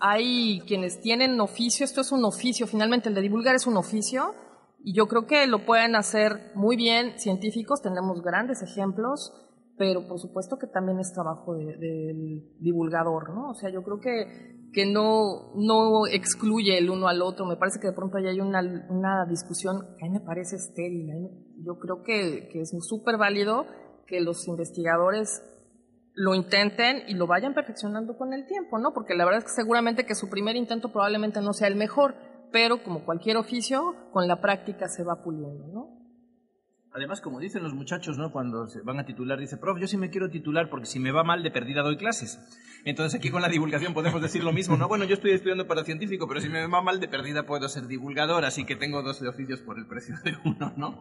Hay quienes tienen oficio, esto es un oficio, finalmente el de divulgar es un oficio, y yo creo que lo pueden hacer muy bien científicos, tenemos grandes ejemplos, pero por supuesto que también es trabajo de- del divulgador, ¿no? O sea, yo creo que, que no, no excluye el uno al otro, me parece que de pronto ahí hay una, una discusión que a mí me parece estéril, ¿eh? yo creo que, que es súper válido que los investigadores lo intenten y lo vayan perfeccionando con el tiempo, ¿no? Porque la verdad es que seguramente que su primer intento probablemente no sea el mejor, pero como cualquier oficio, con la práctica se va puliendo, ¿no? Además, como dicen los muchachos, ¿no? Cuando se van a titular, dice, prof, yo sí me quiero titular porque si me va mal de perdida doy clases. Entonces aquí con la divulgación podemos decir lo mismo, ¿no? Bueno, yo estoy estudiando para científico, pero si me va mal de perdida puedo ser divulgador, así que tengo dos oficios por el precio de uno, ¿no?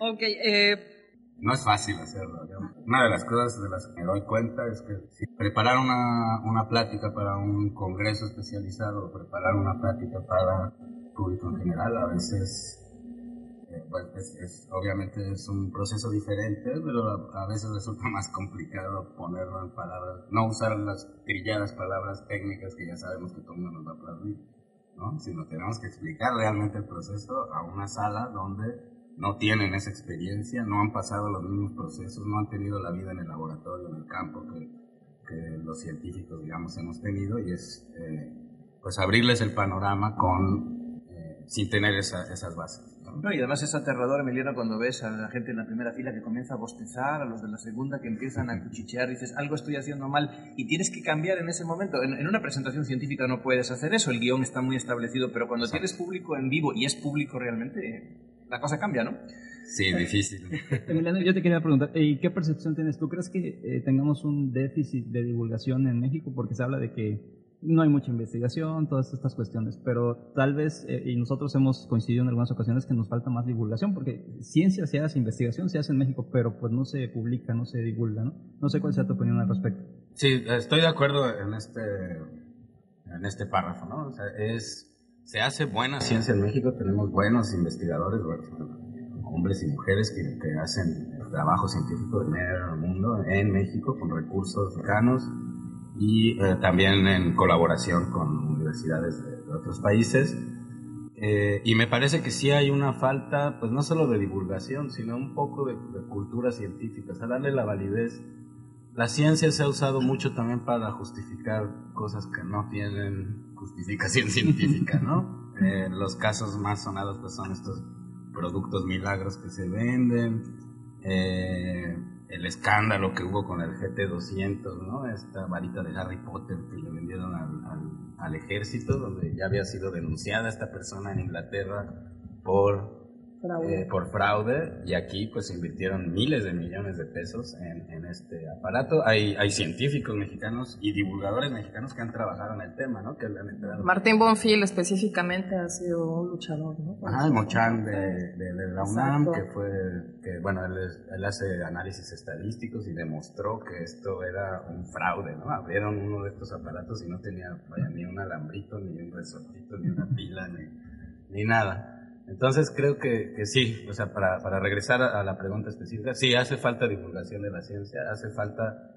Ok, eh, No es fácil hacerlo. Una de las cosas de las que me doy cuenta es que si preparar una, una plática para un congreso especializado o preparar una plática para público en general, a veces, pues, es, es- obviamente es un proceso diferente, pero a, a veces resulta más complicado ponerlo en palabras, no usar las trilladas palabras técnicas que ya sabemos que todo el mundo nos va a aplaudir, ¿no? Sino tenemos que explicar realmente el proceso a una sala donde no tienen esa experiencia, no han pasado los mismos procesos, no han tenido la vida en el laboratorio, en el campo que, que los científicos, digamos, hemos tenido y es eh, pues abrirles el panorama con eh, sin tener esa- esas bases. ¿No? Y además es aterrador, Emiliano, cuando ves a la gente en la primera fila que comienza a bostezar, a los de la segunda que empiezan a cuchichear, dices, algo estoy haciendo mal, y tienes que cambiar en ese momento. En, en una presentación científica no puedes hacer eso, el guion está muy establecido, pero cuando tienes público en vivo y es público realmente, la cosa cambia, ¿no? Sí, difícil. Emiliano, yo te quería preguntar, ¿y qué percepción tienes? ¿Tú crees que eh, tengamos un déficit de divulgación en México? Porque se habla de que no hay mucha investigación, todas estas cuestiones, pero tal vez, eh, y nosotros hemos coincidido en algunas ocasiones que nos falta más divulgación, porque ciencia se hace, investigación se hace en México, pero pues no se publica, no se divulga, ¿no? No sé cuál sea tu opinión al respecto. Sí, estoy de acuerdo en este, en este párrafo, ¿no? O sea, es, se hace buena ciencia en México, tenemos buenos investigadores, hombres y mujeres que, hacen trabajo científico de medio mundo en México con recursos mexicanos y eh, también en colaboración con universidades de, de otros países. Eh, y me parece que sí hay una falta, pues no solo de divulgación, sino un poco de, de cultura científica, o sea, darle la validez la ciencia se ha usado mucho también para justificar cosas que no tienen justificación científica, ¿no? Eh, los casos más sonados pues son estos productos milagros que se venden, eh, el escándalo que hubo con el GT200, ¿no? Esta varita de Harry Potter que le vendieron al, al- ejército, donde ya había sido denunciada esta persona en Inglaterra por fraude. eh, por fraude y aquí pues invirtieron miles de millones de pesos en, en este aparato. Hay, hay científicos mexicanos y divulgadores mexicanos que han trabajado en el tema, ¿no? Que le han entrado. Martín Bonfil específicamente ha sido un luchador, ¿no? Ajá, Mochan de, de- de la UNAM, Exacto. que fue, que bueno, él, él hace análisis estadísticos y demostró que esto era un fraude, ¿no? Abrieron uno de estos aparatos y no tenía, vaya, ni un alambrito, ni un resortito, ni una pila, ni, ni nada. Entonces creo que, que sí, o sea, para, para regresar a, la pregunta específica, sí, hace falta divulgación de la ciencia, hace falta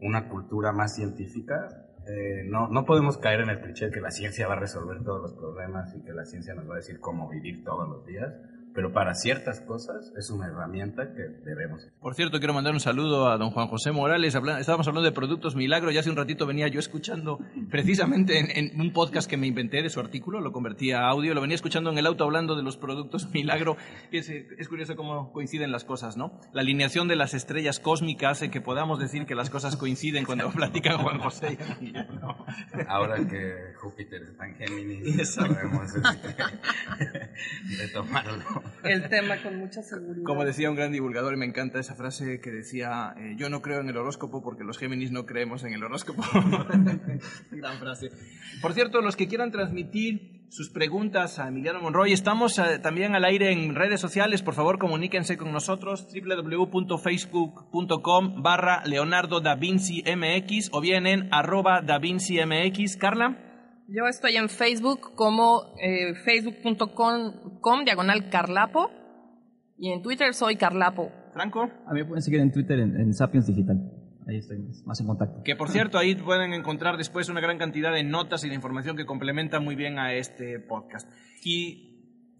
una cultura más científica. Eh, no, no podemos caer en el cliché de que la ciencia va a resolver todos los problemas y que la ciencia nos va a decir cómo vivir todos los días, pero para ciertas cosas es una herramienta que debemos. Por cierto, quiero mandar un saludo a don Juan José Morales. estábamos hablando de productos milagro y hace un ratito venía yo escuchando precisamente en, un podcast que me inventé de su artículo, lo convertí a audio, lo venía escuchando en el auto hablando de los productos milagro. Es, es curioso cómo coinciden las cosas, ¿no? La alineación de las estrellas cósmicas hace que podamos decir que las cosas coinciden cuando platican Juan José y ¿no? Ahora que Júpiter está en Géminis, sabemos de tomarlo. El tema con mucha seguridad. Como decía un gran divulgador, y me encanta esa frase que decía, eh, yo no creo en el horóscopo porque los Géminis no creemos en el horóscopo. gran frase. Por cierto, los que quieran transmitir sus preguntas a Emiliano Monroy, estamos eh, también al aire en redes sociales, por favor comuníquense con nosotros, www.facebook.com barra Leonardo da Vinci MX o bien en arroba da Vinci MX. Carla. Yo estoy en Facebook como eh, facebook.com diagonal carlapo y en Twitter soy carlapo. Franco. A mí me pueden seguir en Twitter en, Sapiens Digital. Ahí estoy más en contacto. Que por cierto, ahí pueden encontrar después una gran cantidad de notas y de información que complementa muy bien a este podcast. Y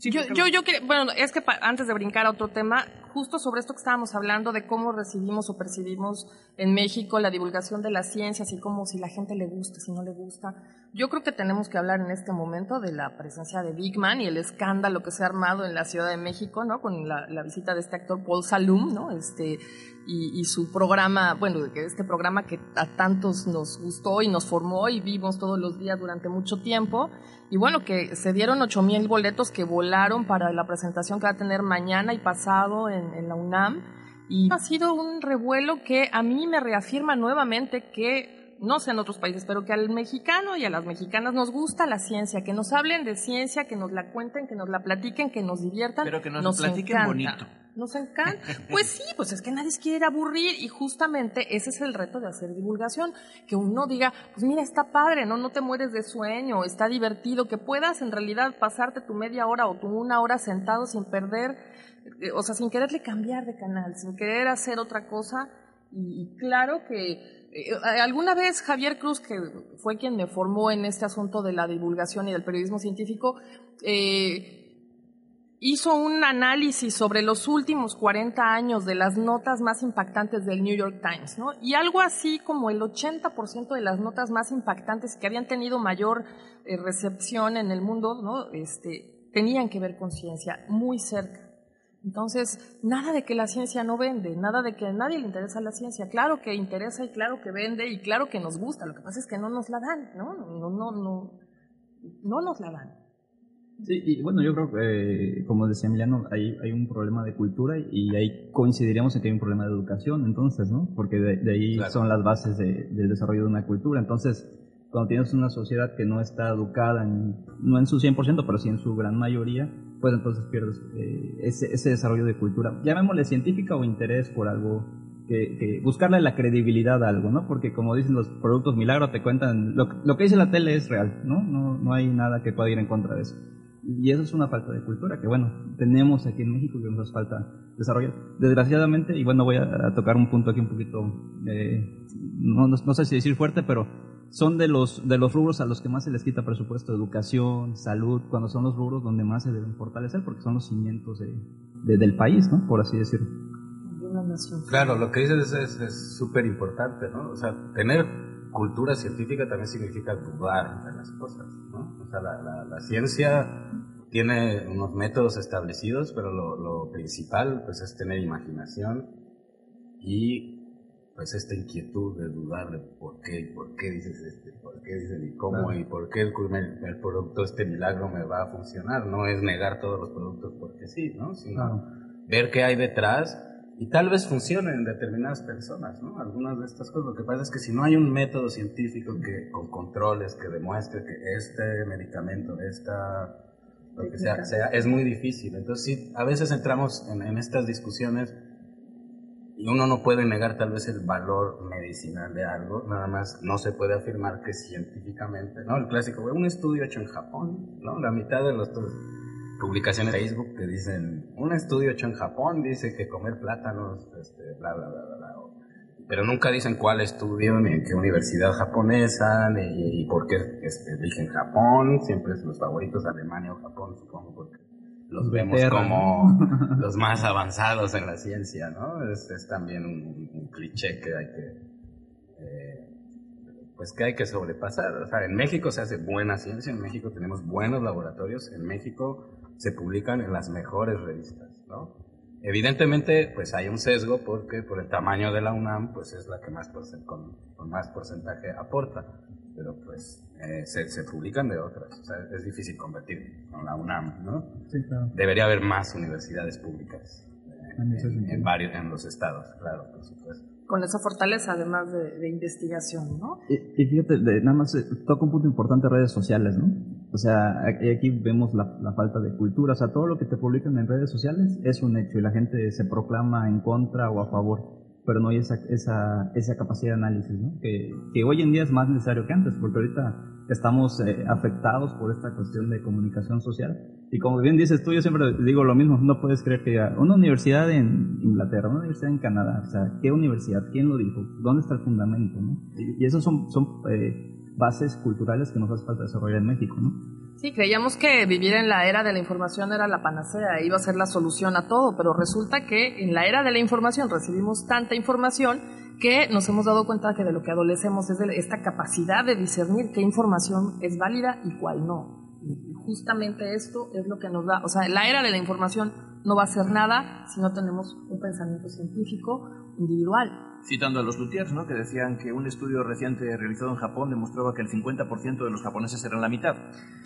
yo, yo, yo, bueno, es que antes de brincar a otro tema, justo sobre esto que estábamos hablando de cómo recibimos o percibimos en México la divulgación de las ciencias y cómo si la gente le gusta, si no le gusta. Yo creo que tenemos que hablar en este momento de la presencia de Big Man y el escándalo que se ha armado en la Ciudad de México, ¿no? Con la, visita de este actor Paul Salum, ¿no? Este, y, su programa, bueno, este programa que a tantos nos gustó y nos formó y vimos todos los días durante mucho tiempo. Y bueno, que se dieron ocho mil boletos que volaron para la presentación que va a tener mañana y pasado en, en la UNAM. Y ha sido un revuelo que a mí me reafirma nuevamente que no sé en otros países, pero que al mexicano y a las mexicanas nos gusta la ciencia, que nos hablen de ciencia, que nos la cuenten, que nos la platiquen, que nos diviertan. Pero que nos, platiquen bonito. Nos encanta. Pues sí, pues es que nadie se quiere aburrir y justamente ese es el reto de hacer divulgación, que uno diga, pues mira, está padre, no, no te mueres de sueño, está divertido, que puedas en realidad pasarte tu media hora o tu una hora sentado sin perder, eh, o sea, sin quererle cambiar de canal, sin querer hacer otra cosa. y claro que alguna vez Javier Cruz, que fue quien me formó en este asunto de la divulgación y del periodismo científico, eh, hizo un análisis sobre los últimos 40 años de las notas más impactantes del New York Times, ¿no? Y algo así como el 80% de las notas más impactantes que habían tenido mayor eh, recepción en el mundo. Este, tenían que ver con ciencia, muy cerca. Entonces, nada de que la ciencia no vende, nada de que a nadie le interesa la ciencia. Claro que interesa y claro que vende y claro que nos gusta. Lo que pasa es que no nos la dan, ¿no? No, no, no, no nos la dan. Sí, y bueno, yo creo que, como decía Emiliano, hay, hay un problema de cultura y ahí coincidiríamos en que hay un problema de educación, entonces, ¿no? Porque de, ahí son las bases del desarrollo de una cultura. Entonces, cuando tienes una sociedad que no está educada, no en su 100%, pero sí en su gran mayoría, pues entonces pierdes eh, ese, ese, desarrollo de cultura. Llamémosle científica o interés por algo, que, buscarle la credibilidad a algo, ¿no? Porque como dicen los productos milagros, te cuentan, lo, lo, que dice la tele es real, ¿no? ¿no? No hay nada que pueda ir en contra de eso. Y eso es una falta de cultura que, bueno, tenemos aquí en México que nos hace falta desarrollar. Desgraciadamente, y bueno, voy a, tocar un punto aquí un poquito, eh, no sé si decir fuerte, pero son de los, de los rubros a los que más se les quita presupuesto, educación, salud, cuando son los rubros donde más se deben fortalecer, porque son los cimientos de, del país, ¿no? Por así decirlo. Claro, lo que dices es súper importante, ¿no? O sea, tener cultura científica también significa dudar de las cosas, ¿no? O sea, la, la, la ciencia tiene unos métodos establecidos, pero lo, lo principal, pues, es tener imaginación y pues esta inquietud de dudar de por qué, y por qué dices este, por qué dices y cómo y por qué el, el, producto, este milagro me va a funcionar. No es negar todos los productos porque sí, ¿no? Sino ver qué hay detrás y tal vez funcione en determinadas personas, ¿no? Algunas de estas cosas. Lo que pasa es que si no hay un método científico que con controles que demuestre que este medicamento, esta lo que sea, sea es muy difícil. Entonces sí, a veces entramos en, en estas discusiones y uno no puede negar tal vez el valor medicinal de algo, nada más no se puede afirmar que científicamente, ¿no? El clásico, un estudio hecho en Japón, ¿no? La mitad de las publicaciones de Facebook que dicen, un estudio hecho en Japón dice que comer plátanos, este, bla, bla, bla, bla, Pero nunca dicen cuál estudio, ni en qué universidad japonesa, ni, por qué este, eligen Japón, siempre es los favoritos Alemania o Japón, supongo, porque los vemos como los más avanzados en la ciencia, ¿no? Es, es también un, un cliché que hay que, eh, pues que hay que sobrepasar. O sea, en México se hace buena ciencia, en México tenemos buenos laboratorios, en México se publican en las mejores revistas, ¿no? Evidentemente, pues hay un sesgo porque por el tamaño de la UNAM, pues es la que más con, con más porcentaje aporta, pero pues eh, se, se publican de otras, o sea, es difícil competir con la UNAM, ¿no? Sí, claro. Debería haber más universidades públicas eh, En en, varios, en los estados, claro, por supuesto. Con esa fortaleza, además de, de investigación, ¿no? Y, y fíjate, de- nada más eh, toca un punto importante redes sociales, ¿no? O sea, aquí aquí vemos la, la falta de cultura. O sea, todo lo que te publican en redes sociales es un hecho y la gente se proclama en contra o a favor, pero no hay esa, esa, esa capacidad de análisis. Que, que hoy en día es más necesario que antes, porque ahorita estamos eh, afectados por esta cuestión de comunicación social. Y como bien dices tú, yo siempre digo lo mismo, no puedes creer que una universidad en Inglaterra, una universidad en Canadá, o sea, ¿qué universidad? ¿Quién lo dijo? ¿Dónde está el fundamento? ¿no? Y, esos son, son eh, bases culturales que nos hace falta desarrollar en México, ¿no? Sí, creíamos que vivir en la era de la información era la panacea, iba a ser la solución a todo, pero resulta que en la era de la información recibimos tanta información que nos hemos dado cuenta que de lo que adolecemos es de esta capacidad de discernir qué información es válida y cuál no. Y justamente esto es lo que nos da, o sea, la era de la información no va a ser nada si no tenemos un pensamiento científico individual. Citando a los Luthiers, ¿no? que decían que un estudio reciente realizado en Japón demostraba que el 50% de los japoneses eran la mitad.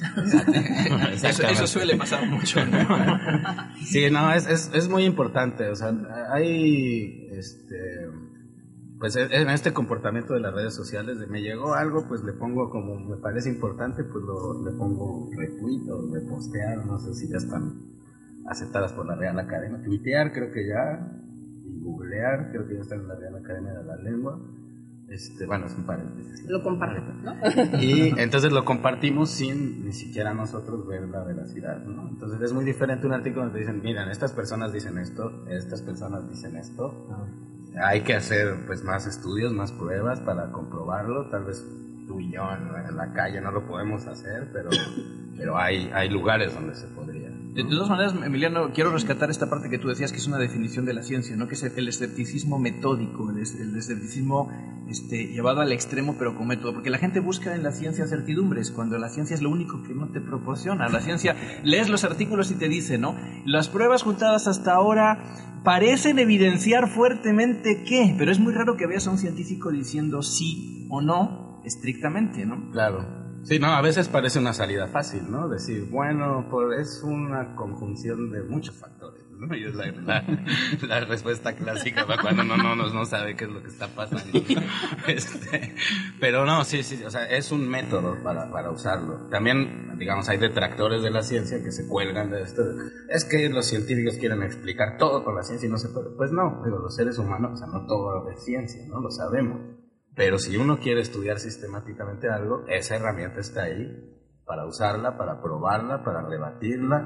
eso, eso suele pasar mucho. ¿no? Sí, no, es, es, es muy importante. O sea, hay, este, pues e- en este comportamiento de las redes sociales, de me llegó algo, pues le pongo como me parece importante, pues lo, le pongo retweet o repostear, no sé si ya están aceptadas por la Real Academia. Tuitear creo que ya, googlear creo que ya están en la Real Academia de la Lengua. Este, bueno, es un paréntesis. Lo comparto, ¿no? Y entonces lo compartimos sin ni siquiera nosotros ver la veracidad, ¿no? Entonces es muy diferente un artículo donde dicen, miren, estas personas dicen esto, estas personas dicen esto. Hay que hacer pues más estudios, más pruebas para comprobarlo. Tal vez tú y yo en, en la calle no lo podemos hacer, pero, pero hay, hay lugares donde se podría. De, todas maneras, Emiliano, quiero rescatar esta parte que tú decías que es una definición de la ciencia, ¿no? que es el, escepticismo metódico, el, es- el escepticismo este, llevado al extremo pero con método, porque la gente busca en la ciencia certidumbres, cuando la ciencia es lo único que no te proporciona. La ciencia, lees los artículos y te dice, ¿no? Las pruebas juntadas hasta ahora parecen evidenciar fuertemente que, pero es muy raro que veas a un científico diciendo sí o no estrictamente, ¿no? Claro. Sí, no, a veces parece una salida fácil, ¿no? Decir, bueno, por, es una conjunción de muchos factores, ¿no? Y es la, la, la respuesta clásica para cuando no, no, no, no sabe qué es lo que está pasando. Este, pero no, sí, sí, o sea, es un método para, para usarlo. También, digamos, hay detractores de la ciencia que se cuelgan de esto. Es que los científicos quieren explicar todo con la ciencia y no se puede. Pues no, digo, los seres humanos, o sea, no todo es ciencia, ¿no? Lo sabemos. Pero si uno quiere estudiar sistemáticamente algo, esa herramienta está ahí para usarla, para probarla, para rebatirla,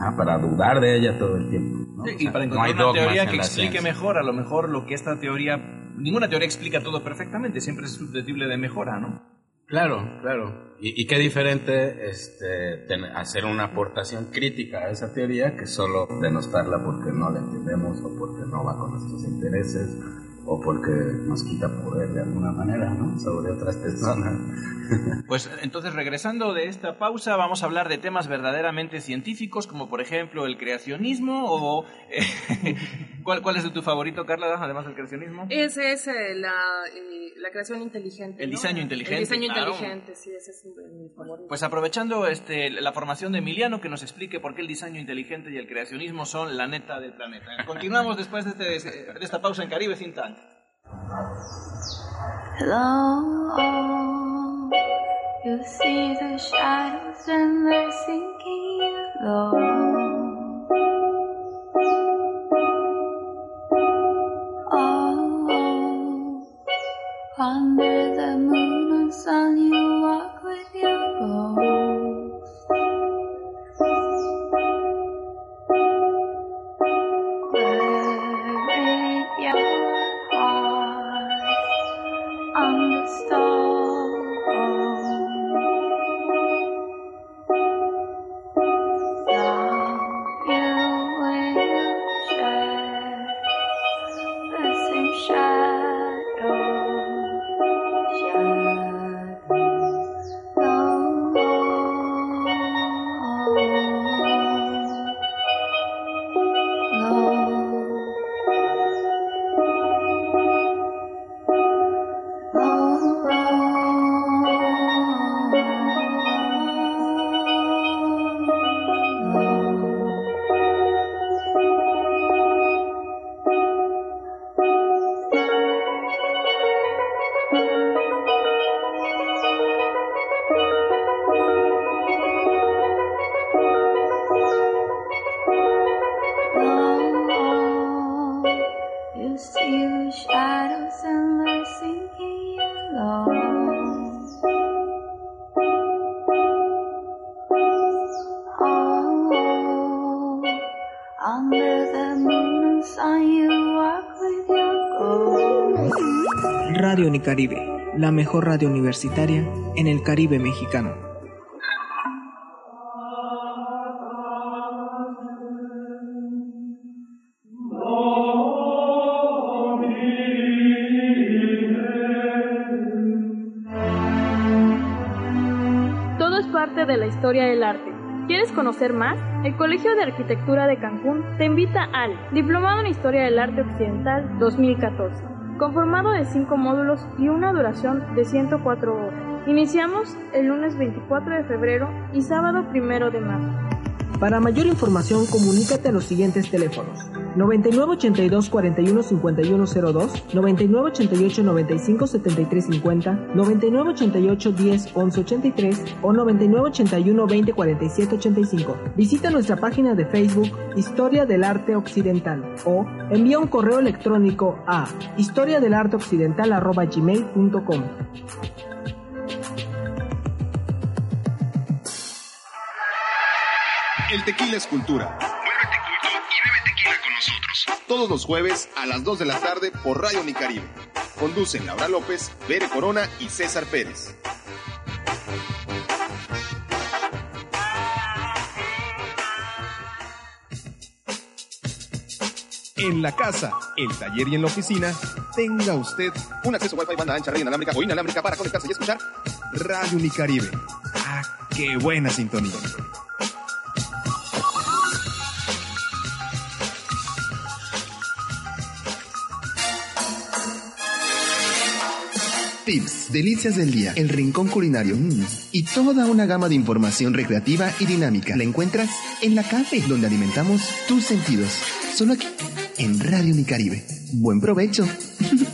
ah, para dudar de ella todo el tiempo. ¿no? Sí, y para no encontrar hay una teoría en que explique ciencia. mejor, a lo mejor lo que esta teoría, ninguna teoría explica todo perfectamente, siempre es susceptible de mejora, ¿no? Claro, claro. Y, y qué diferente este, ten- hacer una aportación crítica a esa teoría que solo denostarla porque no la entendemos o porque no va con nuestros intereses o porque nos quita poder de alguna manera, ¿no? Sobre otras personas. Pues entonces, regresando de esta pausa, vamos a hablar de temas verdaderamente científicos, como por ejemplo el creacionismo o... eh, ¿cuál, ¿Cuál es tu favorito, Carla, además del creacionismo? Ese es eh, la, eh, la creación inteligente. El ¿no? diseño inteligente, El diseño claro. inteligente, sí, ese es mi favorito. Pues aprovechando este, la formación de Emiliano, que nos explique por qué el diseño inteligente y el creacionismo son la neta del planeta. Continuamos después de, este- de esta pausa en Caribe Think Hello, you see the shadows and they're sinking low. Oh, under the moon and sun you walk with your ghost. Unicaribe, la mejor radio universitaria en el Caribe mexicano. Todo es parte de la historia del arte. ¿Quieres conocer más? El Colegio de Arquitectura de Cancún te invita al Diplomado en Historia del Arte Occidental 2014, conformado de cinco módulos y una duración de 104 horas. Iniciamos el lunes 24 de febrero y sábado 1 de marzo. Para mayor información, comunícate a los siguientes teléfonos: 9982 41 5102, 9988 95 73 50, 9988 10 11 83 o 9981 20 47 85. Visita nuestra página de Facebook Historia del Arte Occidental o envía un correo electrónico a historiadelarteoccidental@gmail.com. El tequila es cultura. Vuélvete culto y bebe tequila con nosotros. Todos los jueves a las 2 de la tarde por Radio Unicaribe. Conducen Laura López, Bere Corona y César Pérez. En la casa, el taller y en la oficina, tenga usted un acceso Wi-Fi banda ancha, red inalámbrica o inalámbrica para conectarse y escuchar Radio Unicaribe. ¡Ah, qué buena sintonía! Tips, delicias del día, el rincón culinario mm, y toda una gama de información recreativa y dinámica. La encuentras en la cafe, donde alimentamos tus sentidos. Solo aquí, en Radio Unicaribe. Buen provecho.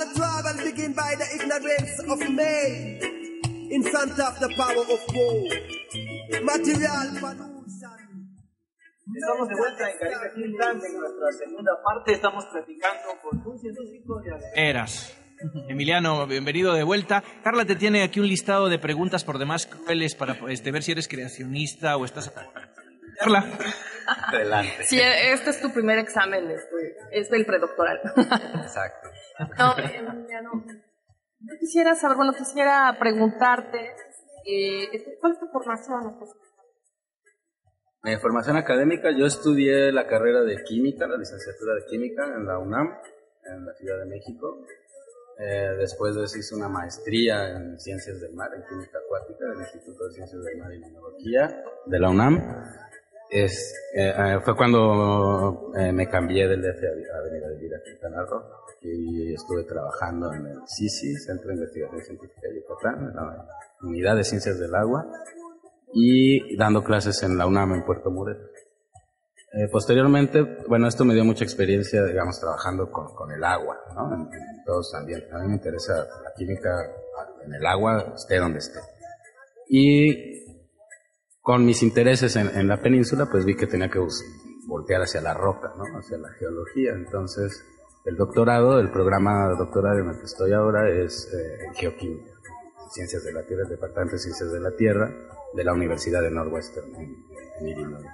And the trouble begin by the ignorance of man. In front of the power of God. Material pollution. Estamos de vuelta en Caribe Finland, en nuestra segunda parte estamos platicando con un científico de Eras. Emiliano, bienvenido de vuelta. Carla te tiene aquí un listado de preguntas por demás crueles para este, ver si eres creacionista o estás... Carla. Adelante. Sí, este es tu primer examen, este, es del predoctoral. Exacto. No, Emiliano, yo quisiera saber, bueno, quisiera preguntarte, eh, ¿cuál es tu formación? Mi formación académica, yo estudié la carrera de química, la licenciatura de química en la UNAM, en la Ciudad de México. Eh, después de eso hice una maestría en ciencias del mar, en química acuática, del Instituto de Ciencias del Mar y Minología de la UNAM. Es, eh, fue cuando eh, me cambié del DF a, a venir a vivir aquí en Quintana Roo y estuve trabajando en el CICI, Centro de Investigación Científica de Yucatán, en la Unidad de Ciencias del Agua, y dando clases en la UNAM en Puerto Morelos. Eh, posteriormente, bueno, esto me dio mucha experiencia, digamos, trabajando con, con el agua, ¿no? En, en todos también. A mí me interesa la química en el agua, esté donde esté. Y con mis intereses en, en la península, pues vi que tenía que voltear hacia la roca, ¿no? Hacia la geología. Entonces, el doctorado, el programa doctoral en el que estoy ahora es eh, en geoquímica, ciencias de la tierra, el departamento de ciencias de la tierra de la Universidad de Northwestern en, en Illinois.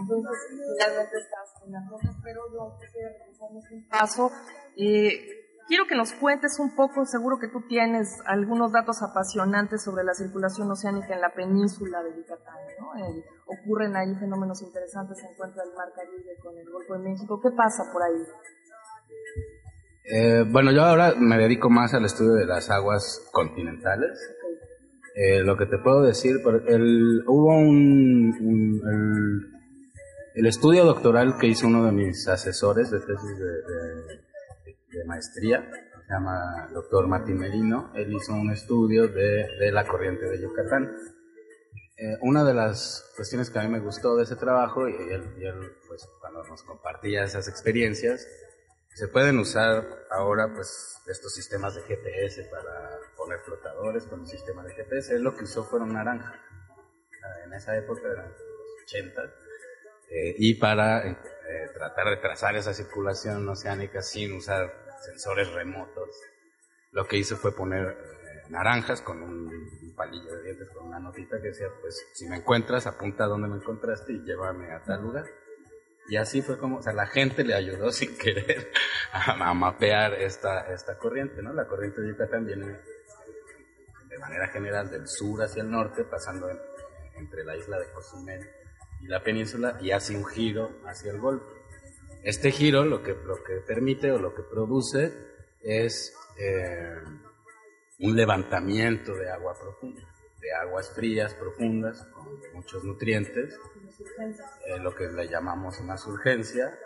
Entonces, finalmente estás en la roca, pero yo regresarnos un paso. Eh, quiero que nos cuentes un poco, seguro que tú tienes algunos datos apasionantes sobre la circulación oceánica en la península de Yucatán, ¿no? Eh, ocurren ahí fenómenos interesantes, se encuentra el Mar Caribe con el Golfo de México. ¿Qué pasa por ahí? Eh, bueno, yo ahora me dedico más al estudio de las aguas continentales. Eh, lo que te puedo decir, el, hubo un, un- el, el estudio doctoral que hizo uno de mis asesores de tesis de, de- de maestría, se llama doctor Martín Merino, él hizo un estudio de, de la corriente de Yucatán. Eh, una de las cuestiones que a mí me gustó de ese trabajo, y él, y él, pues cuando nos compartía esas experiencias, se pueden usar ahora pues estos sistemas de GPS para poner flotadores con un sistema de GPS. Él lo que usó fueron naranja. Ah, En esa época eran los 80. eh, y para eh, eh, tratar de trazar esa circulación oceánica sin usar sensores remotos, lo que hice fue poner eh, naranjas con un, palillo de dientes, con una notita que decía, pues si me encuentras, apunta a dónde me encontraste y llévame a tal lugar. Y así fue como, o sea, la gente le ayudó sin querer a, mapear esta, esta corriente, ¿no? La corriente de Yucatán viene de manera general del sur hacia el norte, pasando en- entre la isla de Cozumel y la península y hace un giro hacia el Golfo. Este giro lo que, lo que permite o lo que produce es eh, un levantamiento de agua profunda, de aguas frías profundas con muchos nutrientes, eh, lo que le llamamos una surgencia,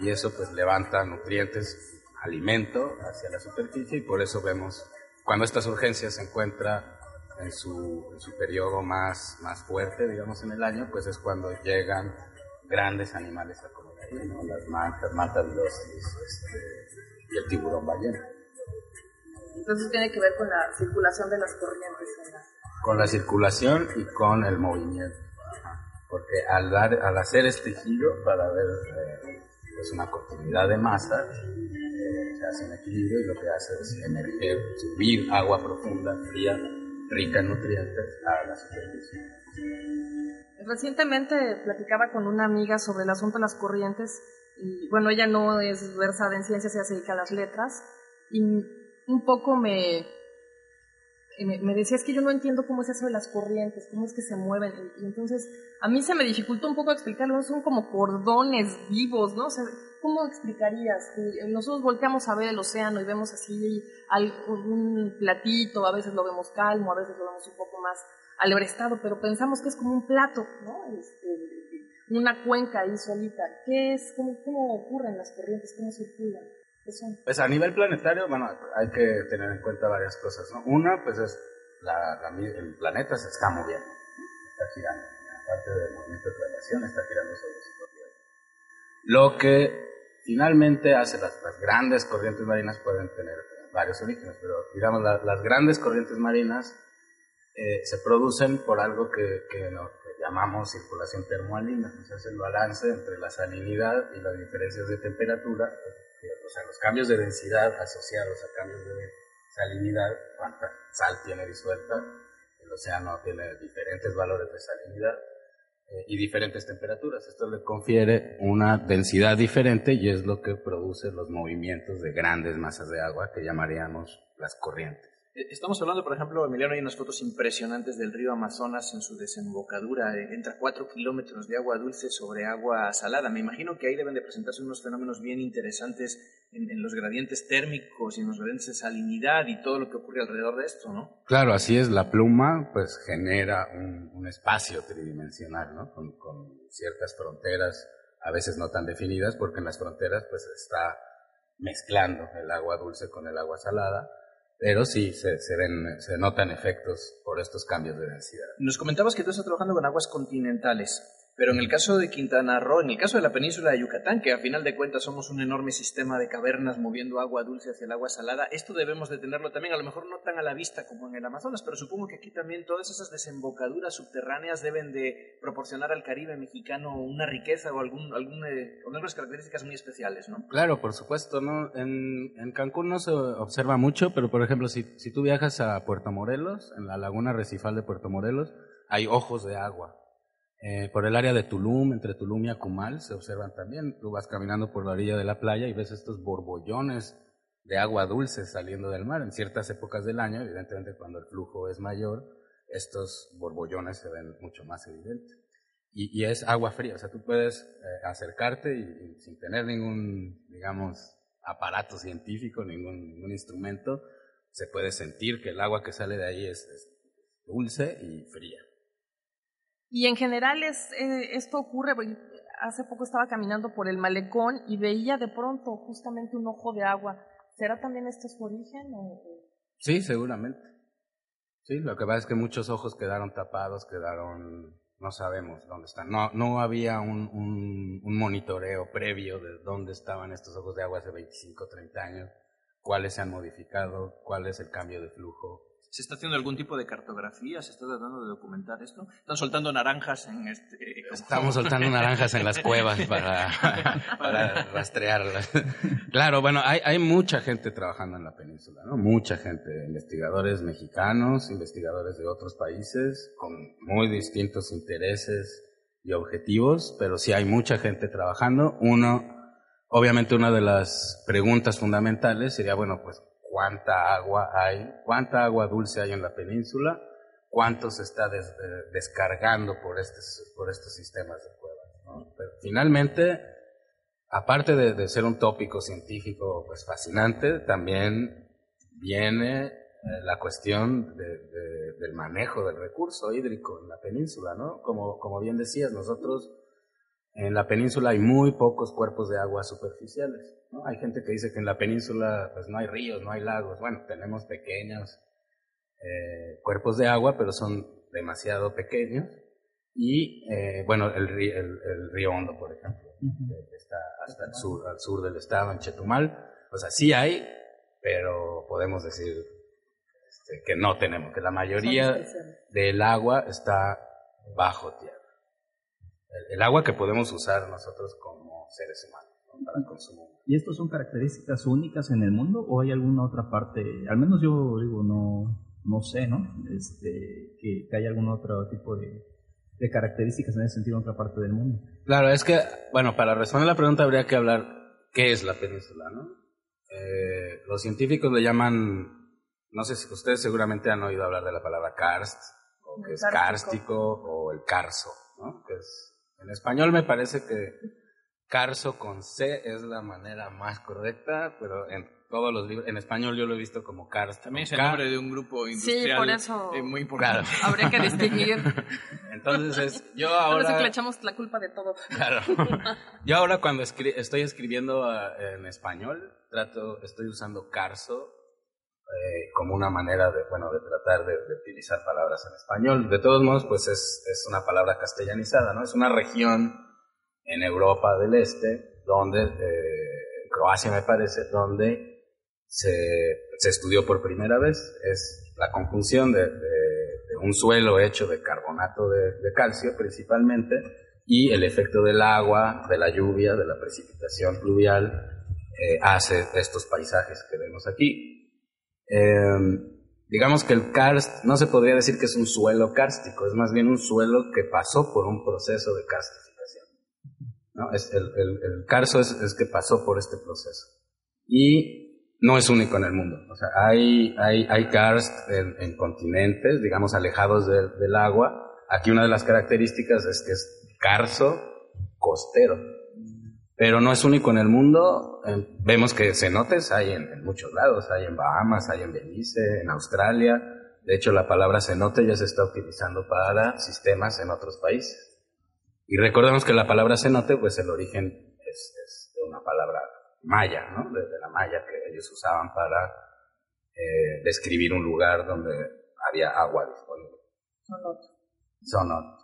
y eso pues levanta nutrientes, alimento hacia la superficie y por eso vemos cuando esta surgencia se encuentra en su, en su periodo más, más fuerte, digamos, en el año, pues es cuando llegan grandes animales a comer ahí, ¿no? Las mantas, mantavilosis, este, y el tiburón ballena. Entonces tiene que ver con la circulación de las corrientes. Con la circulación y con el movimiento. Porque al, dar, al hacer este giro, para ver eh, pues una continuidad de masa, eh, se hace un equilibrio y lo que hace es emerger, subir agua profunda, fría, rica en nutrientes a la superficie. Recientemente platicaba con una amiga sobre el asunto de las corrientes y bueno, ella no es versada en ciencias, ella se dedica a las letras y un poco me, me, me decía es que yo no entiendo cómo es eso de las corrientes, cómo es que se mueven y, entonces a mí se me dificultó un poco explicarlo, son como cordones vivos, ¿no? O sea, ¿cómo explicarías? Que Nosotros volteamos a ver el océano y vemos así algún platito, a veces lo vemos calmo, a veces lo vemos un poco más alebrestado, pero pensamos que es como un plato, ¿no? Este, una cuenca ahí solita. ¿Qué es? ¿Cómo, cómo ocurren las corrientes? ¿Cómo circulan? Pues a nivel planetario, bueno, hay que tener en cuenta varias cosas, ¿no? Una, pues es la, la el planeta se está moviendo, está girando. Aparte del movimiento de traslación, está girando sobre su propio eje. Lo que finalmente hace las, las grandes corrientes marinas pueden tener varios orígenes, pero digamos la- las grandes corrientes marinas eh, se producen por algo que, que, no- que llamamos circulación termoalina, o sea, es el balance entre la salinidad y las diferencias de temperatura, o sea, los cambios de densidad asociados a cambios de salinidad, cuánta sal tiene disuelta, el océano tiene diferentes valores de salinidad eh, y diferentes temperaturas. Esto le confiere una densidad diferente y es lo que produce los movimientos de grandes masas de agua que llamaríamos las corrientes. Eh, Estamos hablando, por ejemplo, Emiliano, hay unas fotos impresionantes del río Amazonas en su desembocadura. eh, Entra cuatro kilómetros de agua dulce sobre agua salada. Me imagino que ahí deben de presentarse unos fenómenos bien interesantes en, los gradientes térmicos y en los gradientes de salinidad y todo lo que ocurre alrededor de esto, ¿no? Claro, así es, la pluma pues genera un, un espacio tridimensional, ¿no? Con, con ciertas fronteras, a veces no tan definidas, porque en las fronteras pues está mezclando el agua dulce con el agua salada, pero sí se, se ven, se notan efectos por estos cambios de densidad. Nos comentabas que tú estás trabajando con aguas continentales, pero en el caso de Quintana Roo, en el caso de la península de Yucatán, que a final de cuentas somos un enorme sistema de cavernas moviendo agua dulce hacia el agua salada, esto debemos de tenerlo también, a lo mejor no tan a la vista como en el Amazonas, pero supongo que aquí también todas esas desembocaduras subterráneas deben de proporcionar al Caribe mexicano una riqueza o algún, eh, algunas características muy especiales, ¿no? Claro, por supuesto, ¿no? En, en Cancún no se observa mucho, pero por ejemplo, si, si tú viajas a Puerto Morelos, en la laguna recifal de Puerto Morelos, hay ojos de agua. Eh, por el área de Tulum, entre Tulum y Acumal, se observan también. Tú vas caminando por la orilla de la playa y ves estos borbollones de agua dulce saliendo del mar. En ciertas épocas del año, evidentemente cuando el flujo es mayor, estos borbollones se ven mucho más evidentes. Y, es agua fría, o sea, tú puedes eh, acercarte y, sin tener ningún, digamos, aparato científico, ningún, instrumento, se puede sentir que el agua que sale de ahí es dulce y fría. Y en general es, eh, esto ocurre, hace poco estaba caminando por el malecón y veía de pronto justamente un ojo de agua. ¿Será también este su origen? O- Sí, seguramente. Sí, lo que pasa es que muchos ojos quedaron tapados, quedaron, no sabemos dónde están. No, no había un, un, un monitoreo previo de dónde estaban estos ojos de agua hace 25, 30 años, cuáles se han modificado, cuál es el cambio de flujo. ¿Se está haciendo algún tipo de cartografía? ¿Se está tratando de documentar esto? ¿Están soltando naranjas en este...? Estamos soltando naranjas en las cuevas para, para rastrearlas. Claro, bueno, hay, hay mucha gente trabajando en la península, ¿no? Mucha gente, investigadores mexicanos, investigadores de otros países, con muy distintos intereses y objetivos, pero sí hay mucha gente trabajando. Uno, obviamente una de las preguntas fundamentales sería, bueno, pues cuánta agua hay, cuánta agua dulce hay en la península, cuánto se está eh, descargando por estos, sistemas de cuevas. finalmente, aparte de, ser un tópico científico pues, fascinante, también viene eh, la cuestión de- de- del manejo del recurso hídrico en la península, ¿no? Como, como bien decías, nosotros en la península hay muy pocos cuerpos de agua superficiales. ¿no? Hay gente que dice que en la península pues no hay ríos, no hay lagos. Bueno, tenemos pequeños eh, cuerpos de agua, pero son demasiado pequeños. Y eh, bueno, el, el- el río Hondo, por ejemplo, que está hasta el sur, al sur del estado, en Chetumal. O sea, sí hay, pero podemos decir este, que no tenemos, que la mayoría del agua está bajo tierra. El, el agua que podemos usar nosotros como seres humanos ¿no? para consumo. ¿Y estos son características únicas en el mundo o hay alguna otra parte? Al menos yo digo, no, no sé, ¿no? Este, que, que hay algún otro tipo de, de características en ese sentido en otra parte del mundo. Claro, es que, bueno, para responder la pregunta habría que hablar qué es la península, ¿no? Eh, los científicos le llaman, no sé si ustedes seguramente han oído hablar de la palabra karst, o que es Kárstico. kárstico, o el carso, ¿no? Que es, en español me parece que carso con C es la manera más correcta, pero en todos los libros, en español yo lo he visto como karst. También es el nombre de un grupo Sí, industrial por eso eh, muy importante. Claro. habría que distinguir. Entonces es, yo Ahora sí que le echamos la culpa de todo. claro, yo ahora cuando escri- estoy escribiendo ah, en español, trato, estoy usando carso eh, como una manera de, bueno, de tratar de, utilizar palabras en español. De todos modos, pues es, es una palabra castellanizada, ¿no? Es una región en Europa del Este, donde, eh, Croacia me parece, donde se, se estudió por primera vez. Es la conjunción de, un suelo hecho de carbonato de, de calcio principalmente y el efecto del agua, de la lluvia, de la precipitación pluvial eh, hace estos paisajes que vemos aquí. Eh, digamos que el karst no se podría decir que es un suelo kárstico, es más bien un suelo que pasó por un proceso de karstificación. el, el, karsto es, es que pasó por este proceso. Y no es único en el mundo. O sea, hay, hay, hay karst en, en continentes, digamos, alejados del- del agua. Aquí una de las características es que es carso costero. Pero no es único en el mundo. Eh, vemos que cenotes hay en, en muchos lados. Hay en Bahamas, hay en Belice, en Australia. De hecho, la palabra cenote ya se está utilizando para sistemas en otros países. Y recordemos que la palabra cenote, pues el origen es, es de una palabra maya, ¿no? De, de la maya que ellos usaban para eh, describir un lugar donde había agua disponible. Sonot. Eh,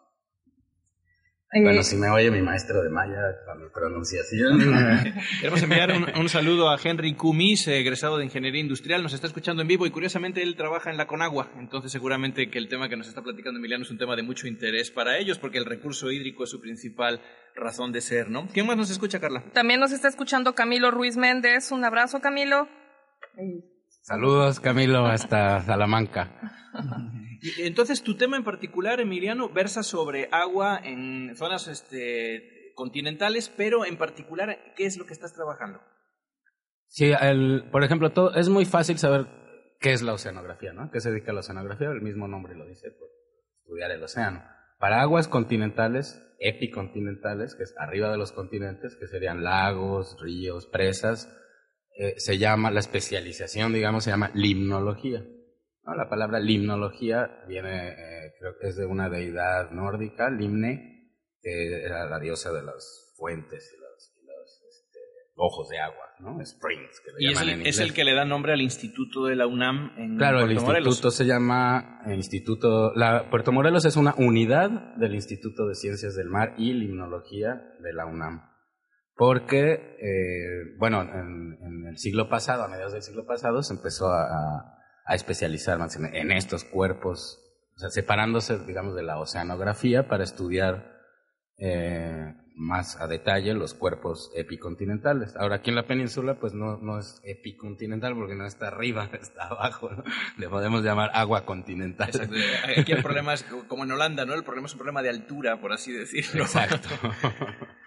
Bueno, si me oye mi maestro de maya con mi pronunciación. Queremos enviar un, un saludo a Henry Cumis, eh, egresado de Ingeniería Industrial. Nos está escuchando en vivo y curiosamente él trabaja en la Conagua. Entonces seguramente que el tema que nos está platicando Emiliano es un tema de mucho interés para ellos porque el recurso hídrico es su principal razón de ser, ¿no? ¿Quién más nos escucha, Carla? También nos está escuchando Camilo Ruiz Méndez. Un abrazo, Camilo. Saludos, Camilo, hasta Salamanca. Y, Entonces, tu tema en particular, Emiliano, versa sobre agua en zonas este, continentales, pero en particular, ¿qué es lo que estás trabajando? Sí, el, por ejemplo, todo, es muy fácil saber qué es la oceanografía, ¿no? ¿Qué se dedica a la oceanografía? El mismo nombre lo dice, por estudiar el océano. Para aguas continentales, epicontinentales, que es arriba de los continentes, que serían lagos, ríos, presas, eh, se llama, la especialización, digamos, se llama limnología. ¿no? La palabra limnología viene, eh, creo que es de una deidad nórdica, Limne, que era la diosa de las fuentes y los, y los, este, ojos de agua, ¿no? Springs, que le Y es llaman el, en es inglés. el que le da nombre al instituto de la UNAM en Claro, el instituto Morelos. se llama eh, Instituto. La, Puerto Morelos es una unidad del Instituto de Ciencias del Mar y Limnología de la UNAM. Porque, eh, bueno, en, en el siglo pasado, a mediados del siglo pasado, se empezó a, especializar más en, en estos cuerpos, o sea, separándose, digamos, de la oceanografía para estudiar eh, más a detalle los cuerpos epicontinentales. Ahora, aquí en la península, pues no, no es epicontinental porque no está arriba, está abajo, ¿no? Le podemos llamar agua continental. Exacto. Aquí el problema es, como en Holanda, ¿no? El problema es un problema de altura, por así decirlo. Exacto.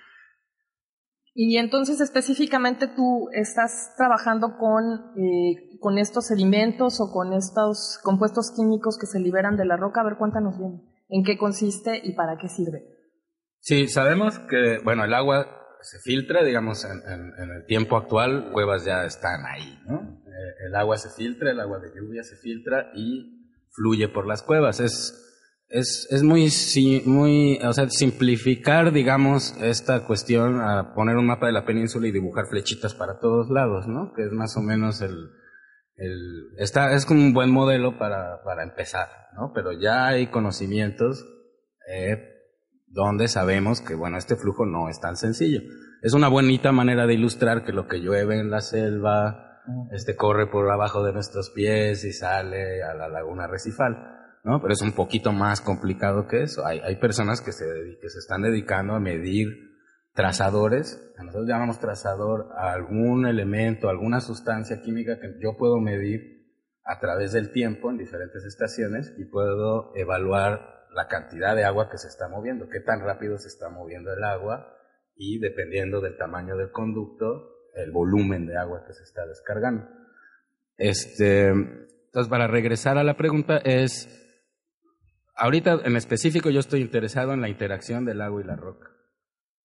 Y entonces específicamente tú estás trabajando con, eh, con estos sedimentos o con estos compuestos químicos que se liberan de la roca. A ver, cuéntanos bien. ¿En qué consiste y para qué sirve? Sí, sabemos que, bueno, el agua se filtra, digamos, en, en- en el tiempo actual, cuevas ya están ahí, ¿no? Eh, el agua se filtra, el agua de lluvia se filtra y fluye por las cuevas. Es, es, es muy, muy, o sea, simplificar, digamos, esta cuestión a poner un mapa de la península y dibujar flechitas para todos lados, ¿no? Que es más o menos el, el, está, es como un buen modelo para, para empezar, ¿no? Pero ya hay conocimientos, eh, donde sabemos que, bueno, este flujo no es tan sencillo. Es una bonita manera de ilustrar que lo que llueve en la selva, este corre por abajo de nuestros pies y sale a la laguna recifal, Pero es un poquito más complicado que eso. Hay, personas que se, que se están dedicando a medir trazadores, nosotros llamamos trazador algún elemento, alguna sustancia química que yo puedo medir a través del tiempo en diferentes estaciones y puedo evaluar la cantidad de agua que se está moviendo, qué tan rápido se está moviendo el agua y dependiendo del tamaño del conducto, el volumen de agua que se está descargando. Este, entonces, para regresar a la pregunta es, ahorita en específico yo estoy interesado en la interacción del agua y la roca.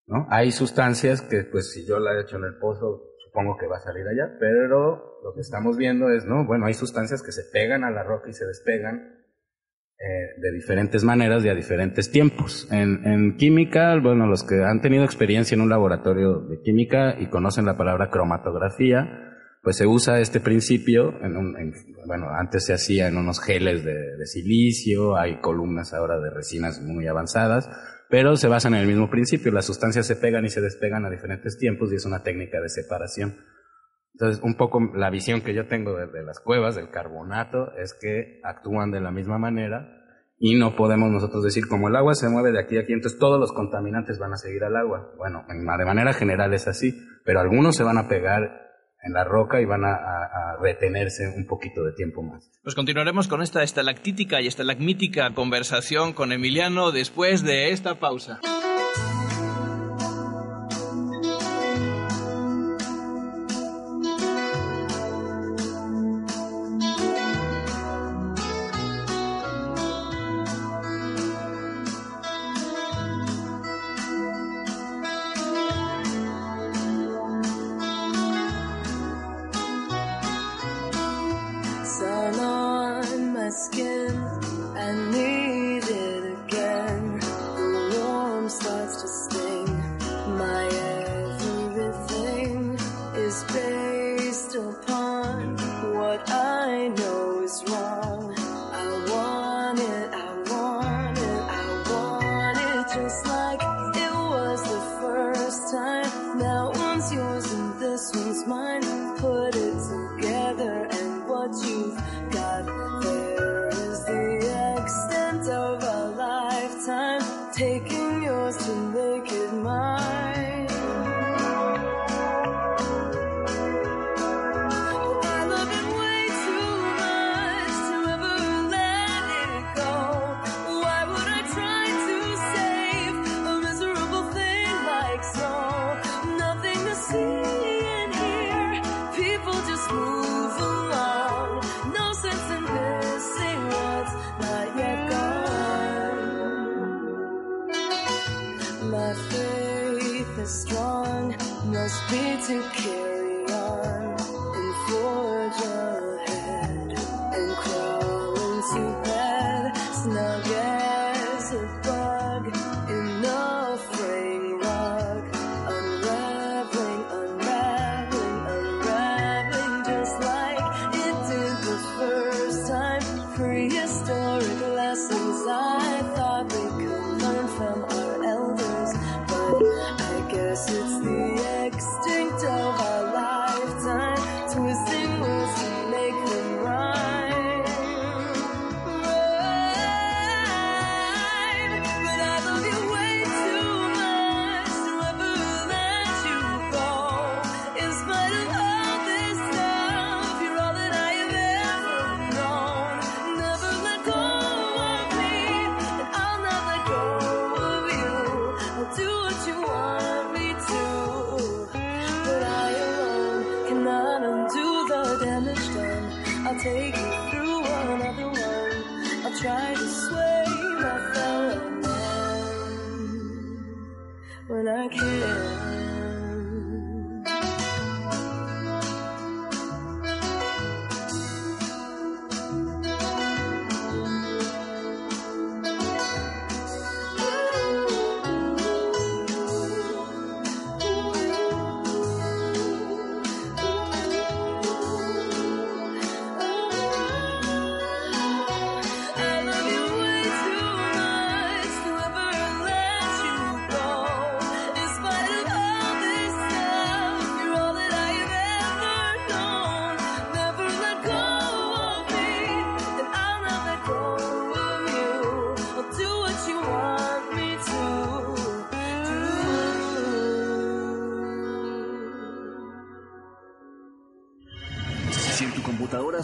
¿no? Hay sustancias que, pues, si yo la he hecho en el pozo, supongo que va a salir allá, pero lo que estamos viendo es, no, bueno, hay sustancias que se pegan a la roca y se despegan eh, de diferentes maneras y a diferentes tiempos. En, en química, bueno, los que han tenido experiencia en un laboratorio de química y conocen la palabra cromatografía, pues se usa este principio, bueno, antes se hacía en unos geles de, silicio, hay columnas ahora de resinas muy avanzadas, pero se basan en el mismo principio, las sustancias se pegan y se despegan a diferentes tiempos y es una técnica de separación. Entonces, un poco la visión que yo tengo de, de las cuevas, del carbonato, es que actúan de la misma manera y no podemos nosotros decir, como el agua se mueve de aquí a aquí, entonces todos los contaminantes van a seguir al agua. Bueno, en- de manera general es así, pero algunos se van a pegar en la roca y van a, a- retenerse un poquito de tiempo más. Pues continuaremos con esta estalactítica y estalagmítica conversación con Emiliano después de esta pausa.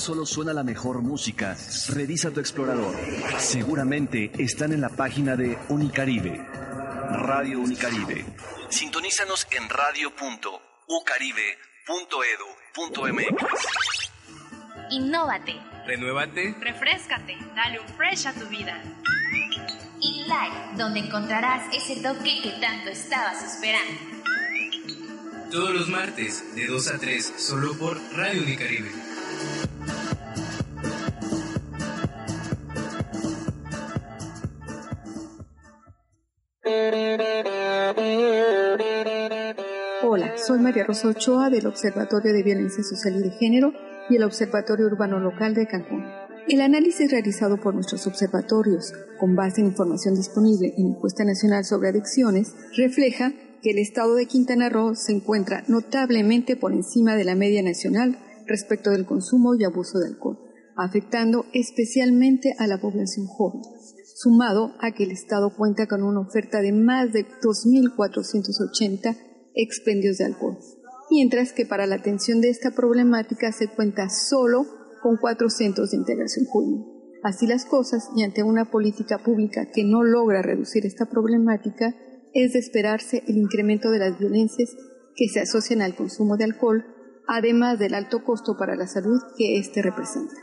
Solo suena la mejor música, revisa tu explorador. Seguramente están en la página de Unicaribe. Radio Unicaribe. Sintonízanos en radio.ucaribe.edu.mx. Innóvate, Renuévate. refrescate, dale un fresh a tu vida. InLife, donde encontrarás ese toque que tanto estabas esperando. Todos los martes, de 2 a 3, solo por Radio Unicaribe. Rosa Ochoa del Observatorio de Violencia Social y de Género y el Observatorio Urbano Local de Cancún. El análisis realizado por nuestros observatorios, con base en información disponible en Encuesta Nacional sobre Adicciones, refleja que el estado de Quintana Roo se encuentra notablemente por encima de la media nacional respecto del consumo y abuso de alcohol, afectando especialmente a la población joven, sumado a que el estado cuenta con una oferta de más de 2.480 expendios de alcohol, mientras que para la atención de esta problemática se cuenta solo con cuatro centros de integración juvenil. Así las cosas, y ante una política pública que no logra reducir esta problemática, es de esperarse el incremento de las violencias que se asocian al consumo de alcohol, además del alto costo para la salud que éste representa.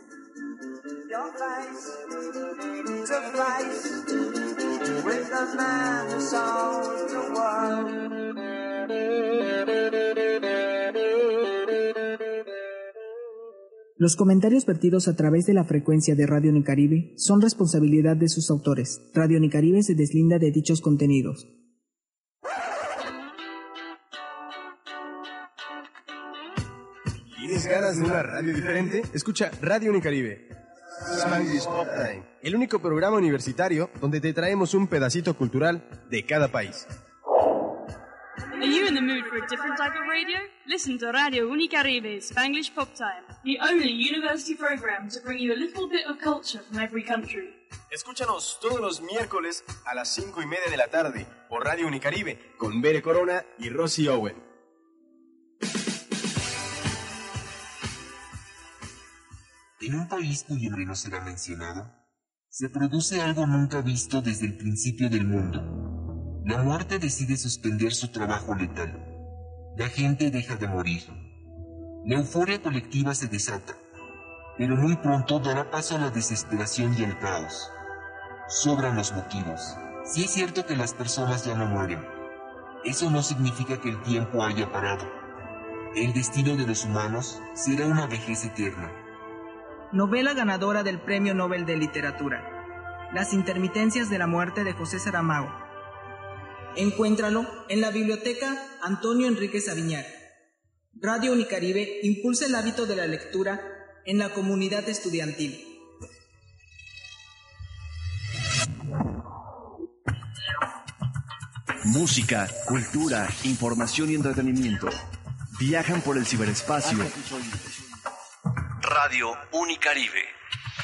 Los comentarios vertidos a través de la frecuencia de Radio Nicaribe son responsabilidad de sus autores. Radio Nicaribe se deslinda de dichos contenidos. ¿Tienes ganas de una radio diferente? Escucha Radio Unicaribe. El único programa universitario donde te traemos un pedacito cultural de cada país. Are you in the mood for a different type of radio? Listen to Radio Unicaribe Spanglish Pop Time, the only university program to bring you a little bit of culture from every country. Escúchanos todos los miércoles a las 5 y media de la tarde por Radio Unicaribe con Bere Corona y Rosy Owen. En un país cuyo nombre no será mencionado, se produce algo nunca visto desde el principio del mundo. La muerte decide suspender su trabajo letal. La gente deja de morir. La euforia colectiva se desata, pero muy pronto dará paso a la desesperación y al caos. Sobran los motivos. Si es cierto que las personas ya no mueren, eso no significa que el tiempo haya parado. El destino de los humanos será una vejez eterna. Novela ganadora del Premio Nobel de Literatura. Las intermitencias de la muerte de José Saramago. Encuéntralo en la biblioteca Antonio Enríquez Aviñar. Radio Unicaribe impulsa el hábito de la lectura en la comunidad estudiantil. Música, cultura, información y entretenimiento. Viajan por el ciberespacio. Radio Unicaribe.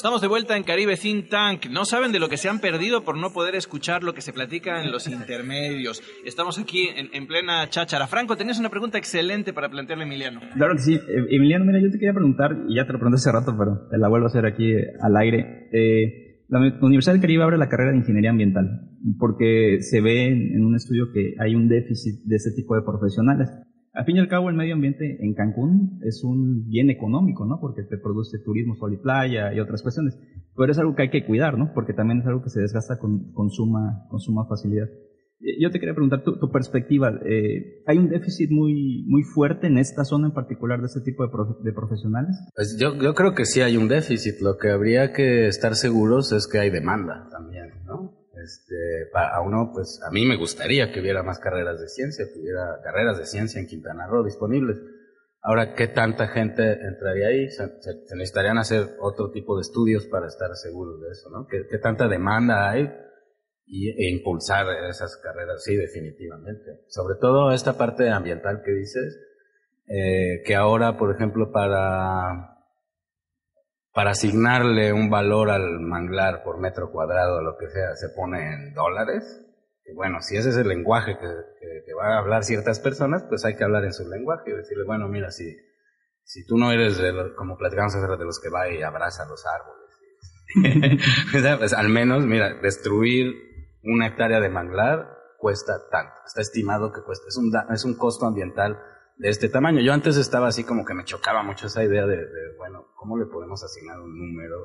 Estamos de vuelta en Caribe Think Tank. No saben de lo que se han perdido por no poder escuchar lo que se platica en los intermedios. Estamos aquí en, en plena cháchara. Franco, tenías una pregunta excelente para plantearle a Emiliano. Claro que sí. Eh, Emiliano, mira, yo te quería preguntar, y ya te lo pregunté hace rato, pero te la vuelvo a hacer aquí eh, al aire. Eh, la Universidad del Caribe abre la carrera de Ingeniería Ambiental porque se ve en, un estudio que hay un déficit de ese tipo de profesionales. Al fin y al cabo, el medio ambiente en Cancún es un bien económico, ¿no? Porque te produce turismo, sol y playa y otras cuestiones. Pero es algo que hay que cuidar, ¿no? Porque también es algo que se desgasta con, con, suma, con suma facilidad. Eh, Yo te quería preguntar tu, tu perspectiva. Eh, ¿Hay un déficit muy, muy fuerte en esta zona en particular de este tipo de, profe- de profesionales? Pues yo, yo creo que sí hay un déficit. Lo que habría que estar seguros es que hay demanda también, ¿no? Este, a uno, pues, a mí me gustaría que hubiera más carreras de ciencia, que hubiera carreras de ciencia en Quintana Roo disponibles. Ahora, ¿qué tanta gente entraría ahí? Se, se- se necesitarían hacer otro tipo de estudios para estar seguros de eso, ¿no? ¿Qué, qué tanta demanda hay? Y, e impulsar esas carreras, sí, definitivamente. Sobre todo esta parte ambiental que dices, eh, que ahora, por ejemplo, para, para asignarle un valor al manglar por metro cuadrado lo que sea, se pone en dólares. Y bueno, si ese es el lenguaje que, que, van a hablar ciertas personas, pues hay que hablar en su lenguaje y decirle, bueno, mira, si, si tú no eres, de los- como platicamos hace de los que va y abraza los árboles, pues al menos, mira, destruir una hectárea de manglar cuesta tanto. Está estimado que cuesta, es un, es un costo ambiental de este tamaño. Yo antes estaba así como que me chocaba mucho esa idea de, de, bueno, ¿cómo le podemos asignar un número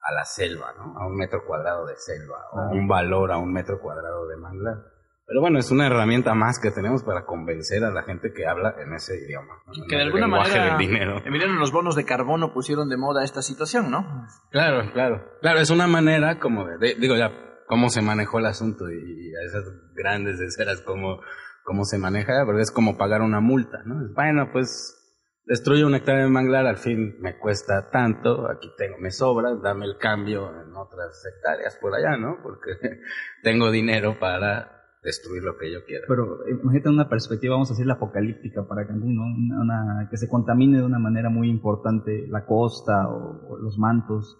a la selva, ¿no? A un metro cuadrado de selva, o un valor a un metro cuadrado de manglar. Pero bueno, es una herramienta más que tenemos para convencer a la gente que habla en ese idioma. Que de el alguna lenguaje manera, del dinero. Emiliano, los bonos de carbono pusieron de moda esta situación, ¿no? Claro, claro. Claro, es una manera como de, de- digo ya, cómo se manejó el asunto y, y a esas grandes esferas cómo, cómo se maneja, pero es como pagar una multa, ¿no? Bueno, pues destruye una hectárea de manglar, al fin me cuesta tanto, aquí tengo, me sobra, dame el cambio en otras hectáreas por allá, ¿no? Porque tengo dinero para destruir lo que yo quiera. Pero eh, imagínate una perspectiva, vamos a decir, la apocalíptica para Cancún, ¿no? Una, una- que se contamine de una manera muy importante la costa o los mantos.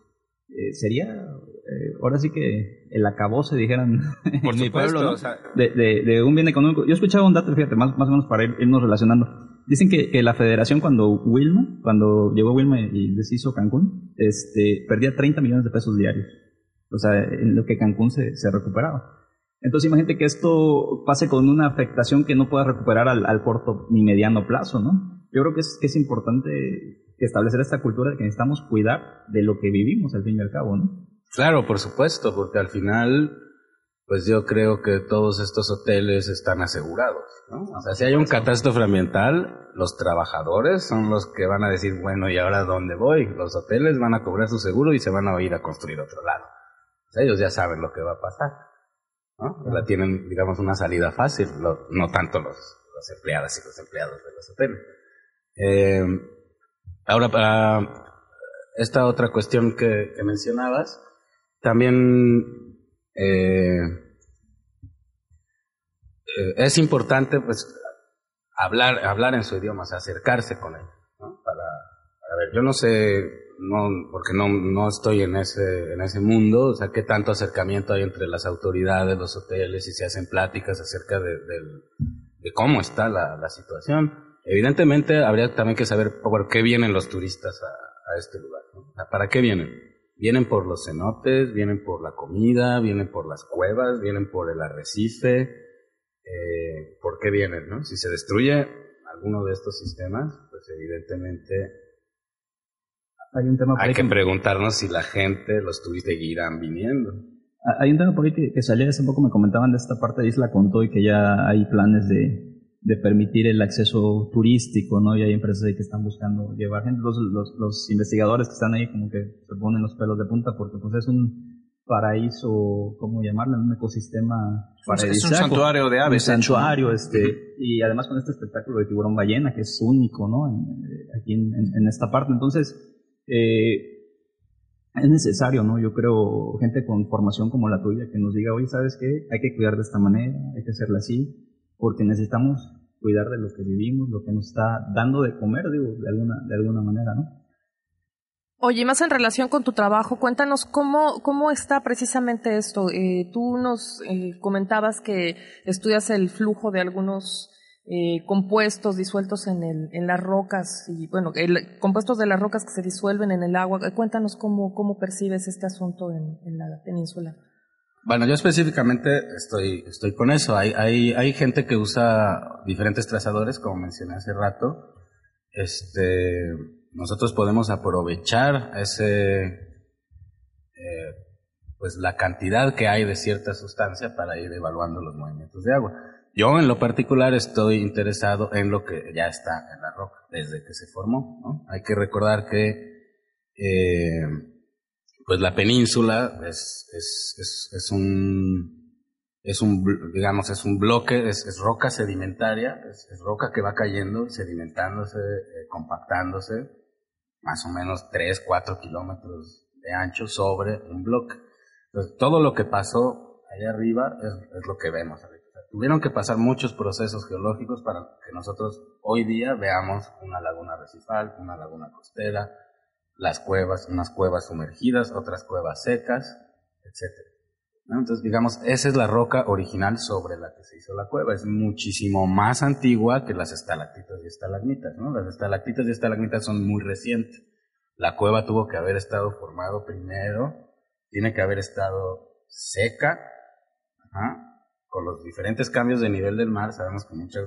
Eh, sería, eh, ahora sí que el acabose, dijeran Por en mi pueblo, ¿no? o sea- de, de- de un bien económico. Yo escuchaba un dato, fíjate, más, más o menos para ir- irnos relacionando. Dicen que, que la federación cuando Wilma, cuando llegó Wilma y deshizo Cancún, este, perdía 30 millones de pesos diarios. O sea, en lo que Cancún se, se recuperaba. Entonces imagínate que esto pase con una afectación que no pueda recuperar al, al corto ni mediano plazo, ¿no? Yo creo que es, que es importante establecer esta cultura de que necesitamos cuidar de lo que vivimos al fin y al cabo, ¿no? Claro, por supuesto, porque al final, pues yo creo que todos estos hoteles están asegurados, ¿no? O sea, si hay un catástrofe ambiental, los trabajadores son los que van a decir, bueno, ¿y ahora dónde voy? Los hoteles van a cobrar su seguro y se van a ir a construir otro lado. O sea, ellos ya saben lo que va a pasar, ¿no? La tienen, digamos, una salida fácil, no tanto los, los empleadas y los empleados de los hoteles. Eh, ahora, para esta otra cuestión que, mencionabas, también eh, eh, es importante pues hablar hablar en su idioma, acercarse con él. Para, para ver, yo no sé, no, porque no, no estoy en ese, en ese mundo, o sea, qué tanto acercamiento hay entre las autoridades, los hoteles, y se hacen pláticas acerca de, cómo está la situación. Evidentemente habría también que saber por qué vienen los turistas a, a este lugar, ¿no? ¿para qué vienen? Vienen por los cenotes, vienen por la comida, vienen por las cuevas, vienen por el arrecife. Eh, ¿Por qué vienen? No? Si se destruye alguno de estos sistemas, pues evidentemente Hay un tema por hay ahí que que- preguntarnos si la gente, los turistas seguirán viniendo. Hay un tema por ahí que, que salió hace poco, me comentaban de esta parte de Isla Contó y que ya hay planes de, de permitir el acceso turístico, ¿no? Y hay empresas ahí que están buscando llevar gente. Los, los, los investigadores que están ahí como que se ponen los pelos de punta porque pues es un paraíso, ¿cómo llamarlo? Un ecosistema un- es un paradisíaco. santuario de aves, Un santuario, este, y además con este espectáculo de tiburón ballena que es único, ¿no? En- eh, aquí en, en- en esta parte. Entonces, eh, es necesario, ¿no? Yo creo, gente con formación como la tuya, que nos diga, oye, ¿sabes qué? Hay que cuidar de esta manera, hay que hacerla así, porque necesitamos cuidar de lo que vivimos, lo que nos está dando de comer, digo, de alguna, de alguna manera, ¿no? Oye, más en relación con tu trabajo, cuéntanos cómo, cómo está precisamente esto. Eh, tú nos eh, comentabas que estudias el flujo de algunos eh, compuestos disueltos en, el, en las rocas y, bueno, el, compuestos de las rocas que se disuelven en el agua. Cuéntanos cómo, cómo percibes este asunto en la península. Bueno, yo específicamente estoy, estoy con eso. Hay, hay, hay gente que usa diferentes trazadores, como mencioné hace rato. Este, nosotros podemos aprovechar ese, eh, pues la cantidad que hay de cierta sustancia para ir evaluando los movimientos de agua. Yo en lo particular estoy interesado en lo que ya está en la roca desde que se formó. Hay que recordar que eh, pues la península es, es, es, es un es un digamos es un bloque es, es roca sedimentaria es, es roca que va cayendo sedimentándose eh, compactándose más o menos 3, 4 kilómetros de ancho sobre un bloque. Todo lo que pasó allá arriba es, lo que vemos tuvieron que pasar muchos procesos geológicos para que nosotros hoy día veamos una laguna recifal una laguna costera las cuevas, unas cuevas sumergidas, otras cuevas secas. ¿no? Entonces, digamos, esa es la roca original sobre la que se hizo la cueva. Es muchísimo más antigua que las estalactitas y estalagmitas. ¿no? Las estalactitas y estalagmitas son muy recientes. La cueva tuvo que haber estado formado primero, tiene que haber estado seca, con los diferentes cambios de nivel del mar. Sabemos que muchas,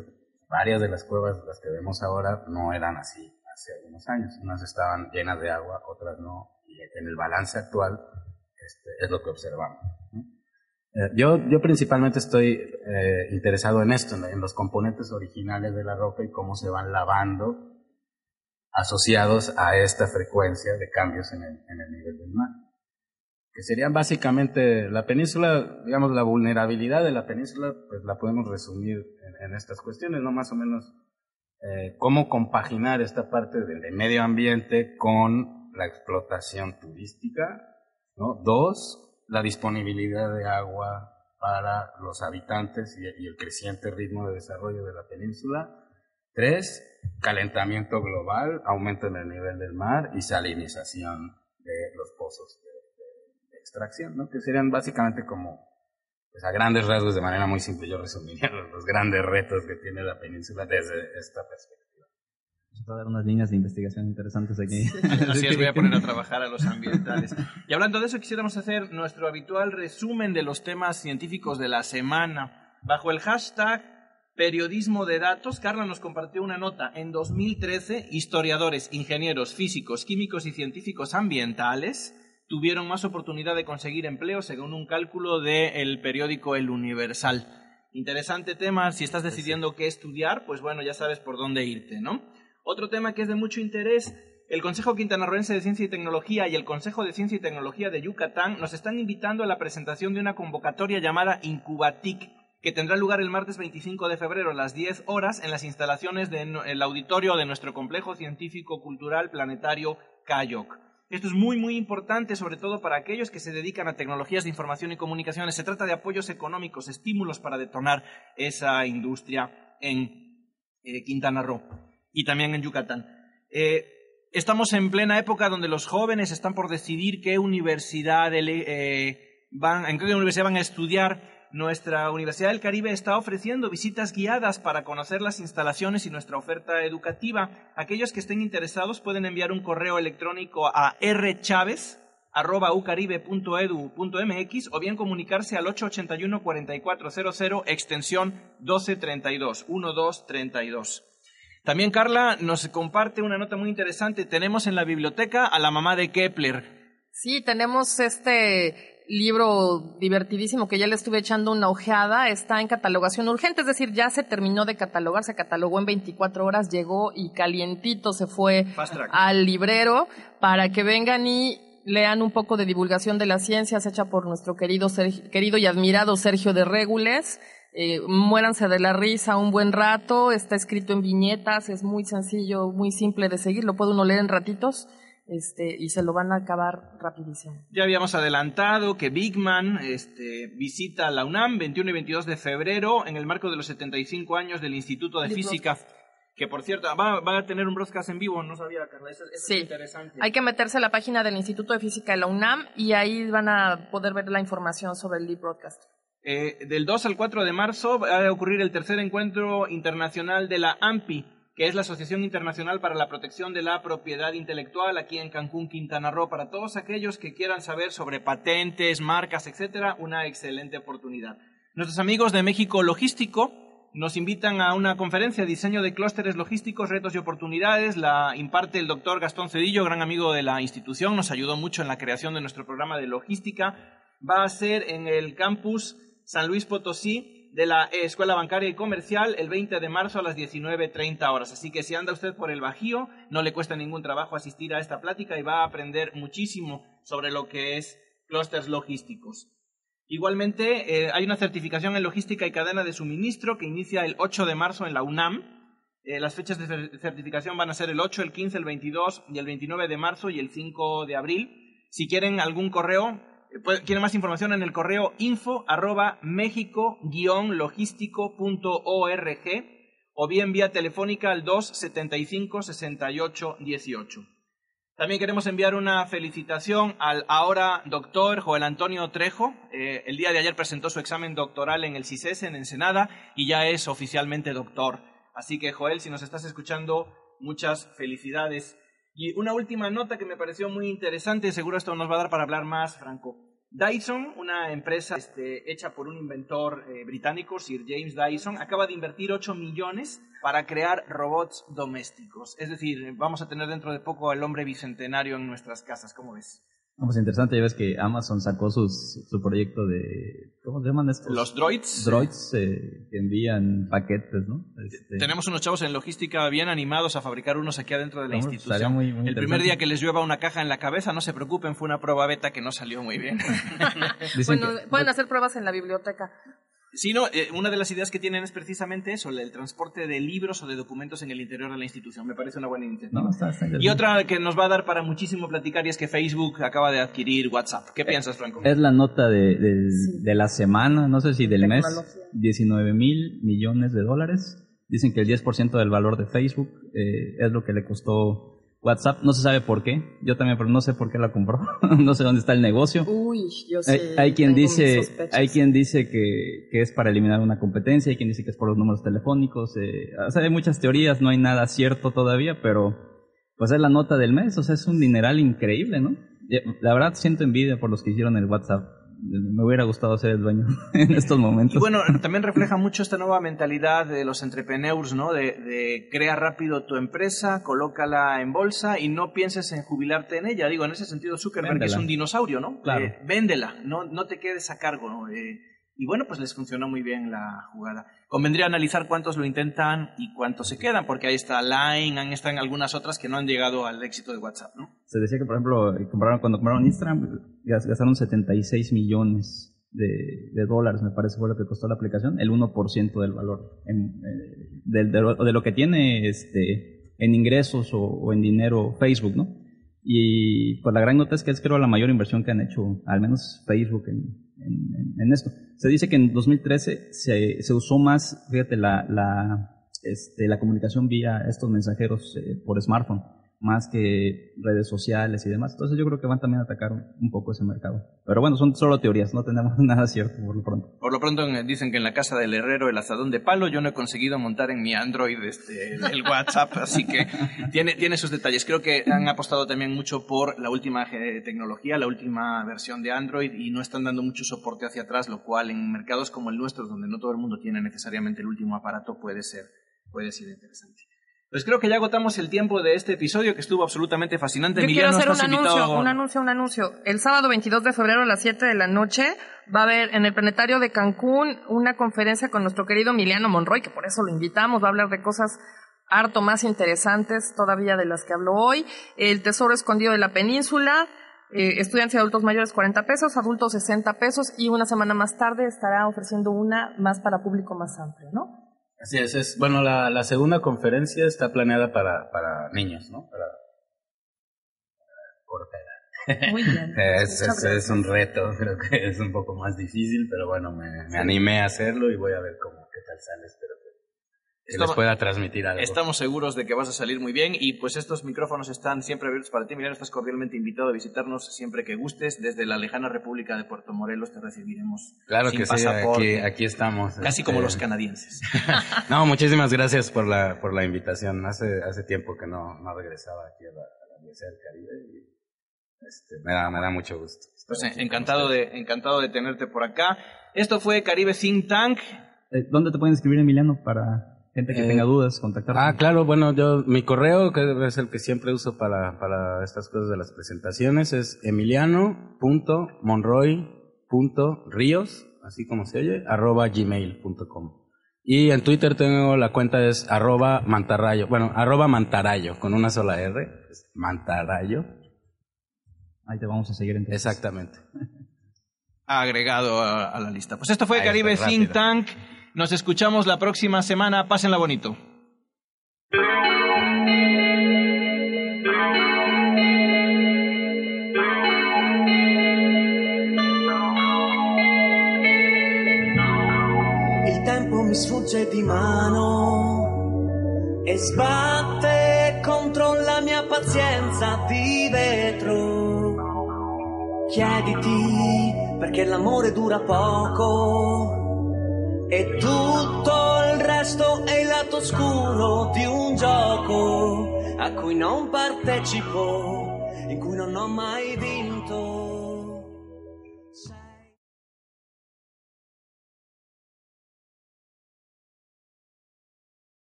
varias de las cuevas, las que vemos ahora, no eran así hace algunos años. Unas estaban llenas de agua, otras no. Y en el balance actual este, es lo que observamos. ¿no? Eh, yo, yo principalmente estoy eh, interesado en esto, en, los componentes originales de la roca y cómo se van lavando asociados a esta frecuencia de cambios en el, en el nivel del mar. Que serían básicamente la península, digamos, la vulnerabilidad de la península, pues la podemos resumir en, en estas cuestiones, ¿no? Más o menos eh, cómo compaginar esta parte del, medio ambiente con la explotación turística. Dos, la disponibilidad de agua para los habitantes y, el creciente ritmo de desarrollo de la península. Tres, calentamiento global, aumento en el nivel del mar y salinización de los pozos de, extracción, que serían básicamente como, pues a grandes rasgos, de manera muy simple, yo resumiría los, los grandes retos que tiene la península desde esta perspectiva. Vamos a dar unas líneas de investigación interesantes aquí. Así es, voy a poner a trabajar a los ambientales. Y hablando de eso, quisiéramos hacer nuestro habitual resumen de los temas científicos de la semana. Bajo el hashtag periodismo de datos, Carla nos compartió una nota. En 2013, historiadores, ingenieros, físicos, químicos y científicos ambientales tuvieron más oportunidad de conseguir empleo según un cálculo del periódico El Universal. Interesante tema, si estás decidiendo qué estudiar, pues bueno, ya sabes por dónde irte, ¿no? Otro tema que es de mucho interés, el Consejo Quintanarroense de Ciencia y Tecnología y el Consejo de Ciencia y Tecnología de Yucatán nos están invitando a la presentación de una convocatoria llamada Incubatic, que tendrá lugar el martes 25 de febrero a las 10 horas en las instalaciones del auditorio de nuestro complejo científico cultural planetario CAYOC. Esto es muy, muy importante, sobre todo para aquellos que se dedican a tecnologías de información y comunicaciones. Se trata de apoyos económicos, estímulos para detonar esa industria en eh, Quintana Roo y también en Yucatán. Eh, estamos en plena época donde los jóvenes están por decidir qué universidad eh, van, en qué universidad van a estudiar. Nuestra Universidad del Caribe está ofreciendo visitas guiadas para conocer las instalaciones y nuestra oferta educativa. Aquellos que estén interesados pueden enviar un correo electrónico a rchaves@ucaribe.edu.mx o bien comunicarse al 881 4400 extensión 1232 1232. También Carla nos comparte una nota muy interesante. Tenemos en la biblioteca a la mamá de Kepler. Sí, tenemos este libro divertidísimo que ya le estuve echando una ojeada, está en catalogación urgente, es decir, ya se terminó de catalogar, se catalogó en 24 horas, llegó y calientito se fue al librero para que vengan y lean un poco de divulgación de las ciencias hecha por nuestro querido, Sergio- querido y admirado Sergio de Régules. Eh, muéranse de la risa un buen rato, está escrito en viñetas, es muy sencillo, muy simple de seguir, lo puede uno leer en ratitos este, y se lo van a acabar rapidísimo. Ya habíamos adelantado que Big Man este, visita la UNAM 21 y 22 de febrero en el marco de los 75 años del Instituto de Libros. Física Que por cierto, va, va a tener un broadcast en vivo, no sabía, Carla, eso, eso Sí. es interesante. Hay que meterse a la página del Instituto de Física de la UNAM y ahí van a poder ver la información sobre el Deep Broadcast. Eh, del 2 al 4 de marzo va a ocurrir el tercer encuentro internacional de la AMPI, que es la Asociación Internacional para la Protección de la Propiedad Intelectual aquí en Cancún, Quintana Roo. Para todos aquellos que quieran saber sobre patentes, marcas, etcétera, una excelente oportunidad. Nuestros amigos de México Logístico nos invitan a una conferencia Diseño de clústeres logísticos, retos y oportunidades. La imparte el doctor Gastón Cedillo, gran amigo de la institución. Nos ayudó mucho en la creación de nuestro programa de logística. Va a ser en el campus San Luis Potosí de la Escuela Bancaria y Comercial el 20 de marzo a las 19.30 horas. Así que si anda usted por el Bajío, no le cuesta ningún trabajo asistir a esta plática y va a aprender muchísimo sobre lo que es clústeres logísticos. Igualmente, eh, hay una certificación en logística y cadena de suministro que inicia el 8 de marzo en la UNAM. Eh, las fechas de cer- certificación van a ser el 8, el 15, el 22 y el 29 de marzo y el 5 de abril. Si quieren algún correo, quieren más información en el correo info arroba mexico-logístico.org o bien vía telefónica al 275 68 18. También queremos enviar una felicitación al ahora doctor Joel Antonio Trejo. Eh, el día de ayer presentó su examen doctoral en el CISES en Ensenada y ya es oficialmente doctor. Así que Joel, si nos estás escuchando, muchas felicidades. Y una última nota que me pareció muy interesante, seguro esto nos va a dar para hablar más, Franco. Dyson, una empresa este, hecha por un inventor eh, británico, Sir James Dyson, acaba de invertir 8 millones para crear robots domésticos. Es decir, vamos a tener dentro de poco al hombre bicentenario en nuestras casas. ¿Cómo ves? No, pues interesante, ya ves que Amazon sacó sus, su proyecto de... ¿Cómo se llaman estos? Los droids. Droids eh, que envían paquetes, ¿no? Este, Tenemos unos chavos en logística bien animados a fabricar unos aquí adentro de la No, pues, institución. estaría muy- muy el primer día que les llueva una caja en la cabeza, no se preocupen, fue una prueba beta que no salió muy bien. Bueno, que- pueden hacer pruebas en la biblioteca. Sí, no, eh, una de las ideas que tienen es precisamente eso, el transporte de libros o de documentos en el interior de la institución. Me parece una buena iniciativa. No, está- está y otra que nos va a dar para muchísimo platicar y es que Facebook acaba de adquirir WhatsApp. ¿Qué piensas, Franco? Es la nota de, de, de la semana, no sé si del mes, Tecnología. 19 mil millones de dólares. Dicen que el 10% del valor de Facebook eh, es lo que le costó WhatsApp. No se sabe por qué. Yo también, pero no sé por qué la compró. no sé dónde está el negocio. Uy, yo sí. Hay, hay quien dice, hay quien dice que, que es para eliminar una competencia, hay quien dice que es por los números telefónicos. eh, o sea, hay muchas teorías, no hay nada cierto todavía, pero pues es la nota del mes, o sea, es un dineral increíble, ¿no? Ya, La verdad siento envidia por los que hicieron el WhatsApp. Me hubiera gustado ser el dueño en estos momentos. Y bueno, también refleja mucho esta nueva mentalidad de los entrepreneurs, ¿no? De, de crea rápido tu empresa, colócala en bolsa y no pienses en jubilarte en ella. Digo, en ese sentido Zuckerberg Véndela. es un dinosaurio, ¿no? Claro. Eh, véndela, no, no te quedes a cargo, ¿no? Eh, y bueno, pues les funcionó muy bien la jugada. Convendría analizar cuántos lo intentan y cuántos se quedan, porque ahí está Line, ahí están algunas otras que no han llegado al éxito de WhatsApp, ¿no? Se decía que, por ejemplo, eh, compraron, cuando compraron Instagram, gas- gastaron 76 millones de, dólares, me parece fue lo que costó la aplicación, el 1% del valor en, eh, de, lo- de lo que tiene este, en ingresos o en dinero Facebook, ¿no? Y pues la gran nota es que es creo la mayor inversión que han hecho, al menos Facebook en, en- esto. Se dice que en 2013 se, se usó más, fíjate, la, la, este, la comunicación vía estos mensajeros eh, por smartphone, más que redes sociales y demás. Entonces yo creo que van también a atacar un, poco ese mercado. Pero bueno, son solo teorías, no tenemos nada cierto por lo pronto. Por lo pronto dicen que en la casa del herrero el asadón de palo, yo no he conseguido montar en mi Android este, el WhatsApp, así que tiene, tiene sus detalles. Creo que han apostado también mucho por la última eh, tecnología, la última versión de Android y no están dando mucho soporte hacia atrás, lo cual en mercados como el nuestro, donde no todo el mundo tiene necesariamente el último aparato, puede ser, puede ser interesante. Pues creo que ya agotamos el tiempo de este episodio que estuvo absolutamente fascinante. Yo quiero hacer un anuncio, invitado- un anuncio, un anuncio. El sábado 22 de febrero a las 7 de la noche va a haber en el Planetario de Cancún una conferencia con nuestro querido Emiliano Monroy, que por eso lo invitamos, va a hablar de cosas harto más interesantes todavía de las que habló hoy. El Tesoro Escondido de la Península, eh, estudiantes y adultos mayores 40 pesos, adultos 60 pesos y una semana más tarde estará ofreciendo una más para público más amplio, ¿no? Así es, es bueno, la, la segunda conferencia está planeada para, para niños, ¿no? Para, para. Muy bien. Es, Muchas es, es un reto, creo que es un poco más difícil, pero bueno, me, me animé a hacerlo y voy a ver cómo, qué tal sale, espero que, Estamos- les pueda transmitir algo. Estamos seguros de que vas a salir muy bien y pues estos micrófonos están siempre abiertos para ti. Emiliano, estás cordialmente invitado a visitarnos siempre que gustes. Desde la lejana República de Puerto Morelos te recibiremos Claro sin que sí, aquí, pasaporte. aquí estamos. Casi este, como los canadienses. No, muchísimas gracias por la, por la invitación. Hace, hace tiempo que no, no regresaba aquí a la, a la Universidad del Caribe y este, me, da, me da mucho gusto. Pues eh, encantado de, encantado de tenerte por acá. Esto fue Caribe Think Tank. Eh, ¿Dónde te pueden escribir, Emiliano, para gente que Eh, tenga dudas, contactar? Ah, claro, bueno, yo, mi correo, que es el que siempre uso para, para estas cosas de las presentaciones, es emiliano.monroy.ríos, así como se oye, arroba gmail.com. Y en Twitter tengo la cuenta es arroba mantarrayo, bueno, arroba mantarayo, con una sola R, es mantarayo. Ahí te vamos a seguir entonces. Exactamente. agregado a, a la lista. Pues esto fue Ahí Caribe Think rápido. Tank. Nos escuchamos la próxima semana. Pásenla bonito. Il tempo mi sfugge di mano e sbatte contro la mia pazienza di vetro. Chiediti perché l'amore dura poco e tutto il resto è il lato oscuro di un gioco a cui non partecipo, in cui non ho mai vinto.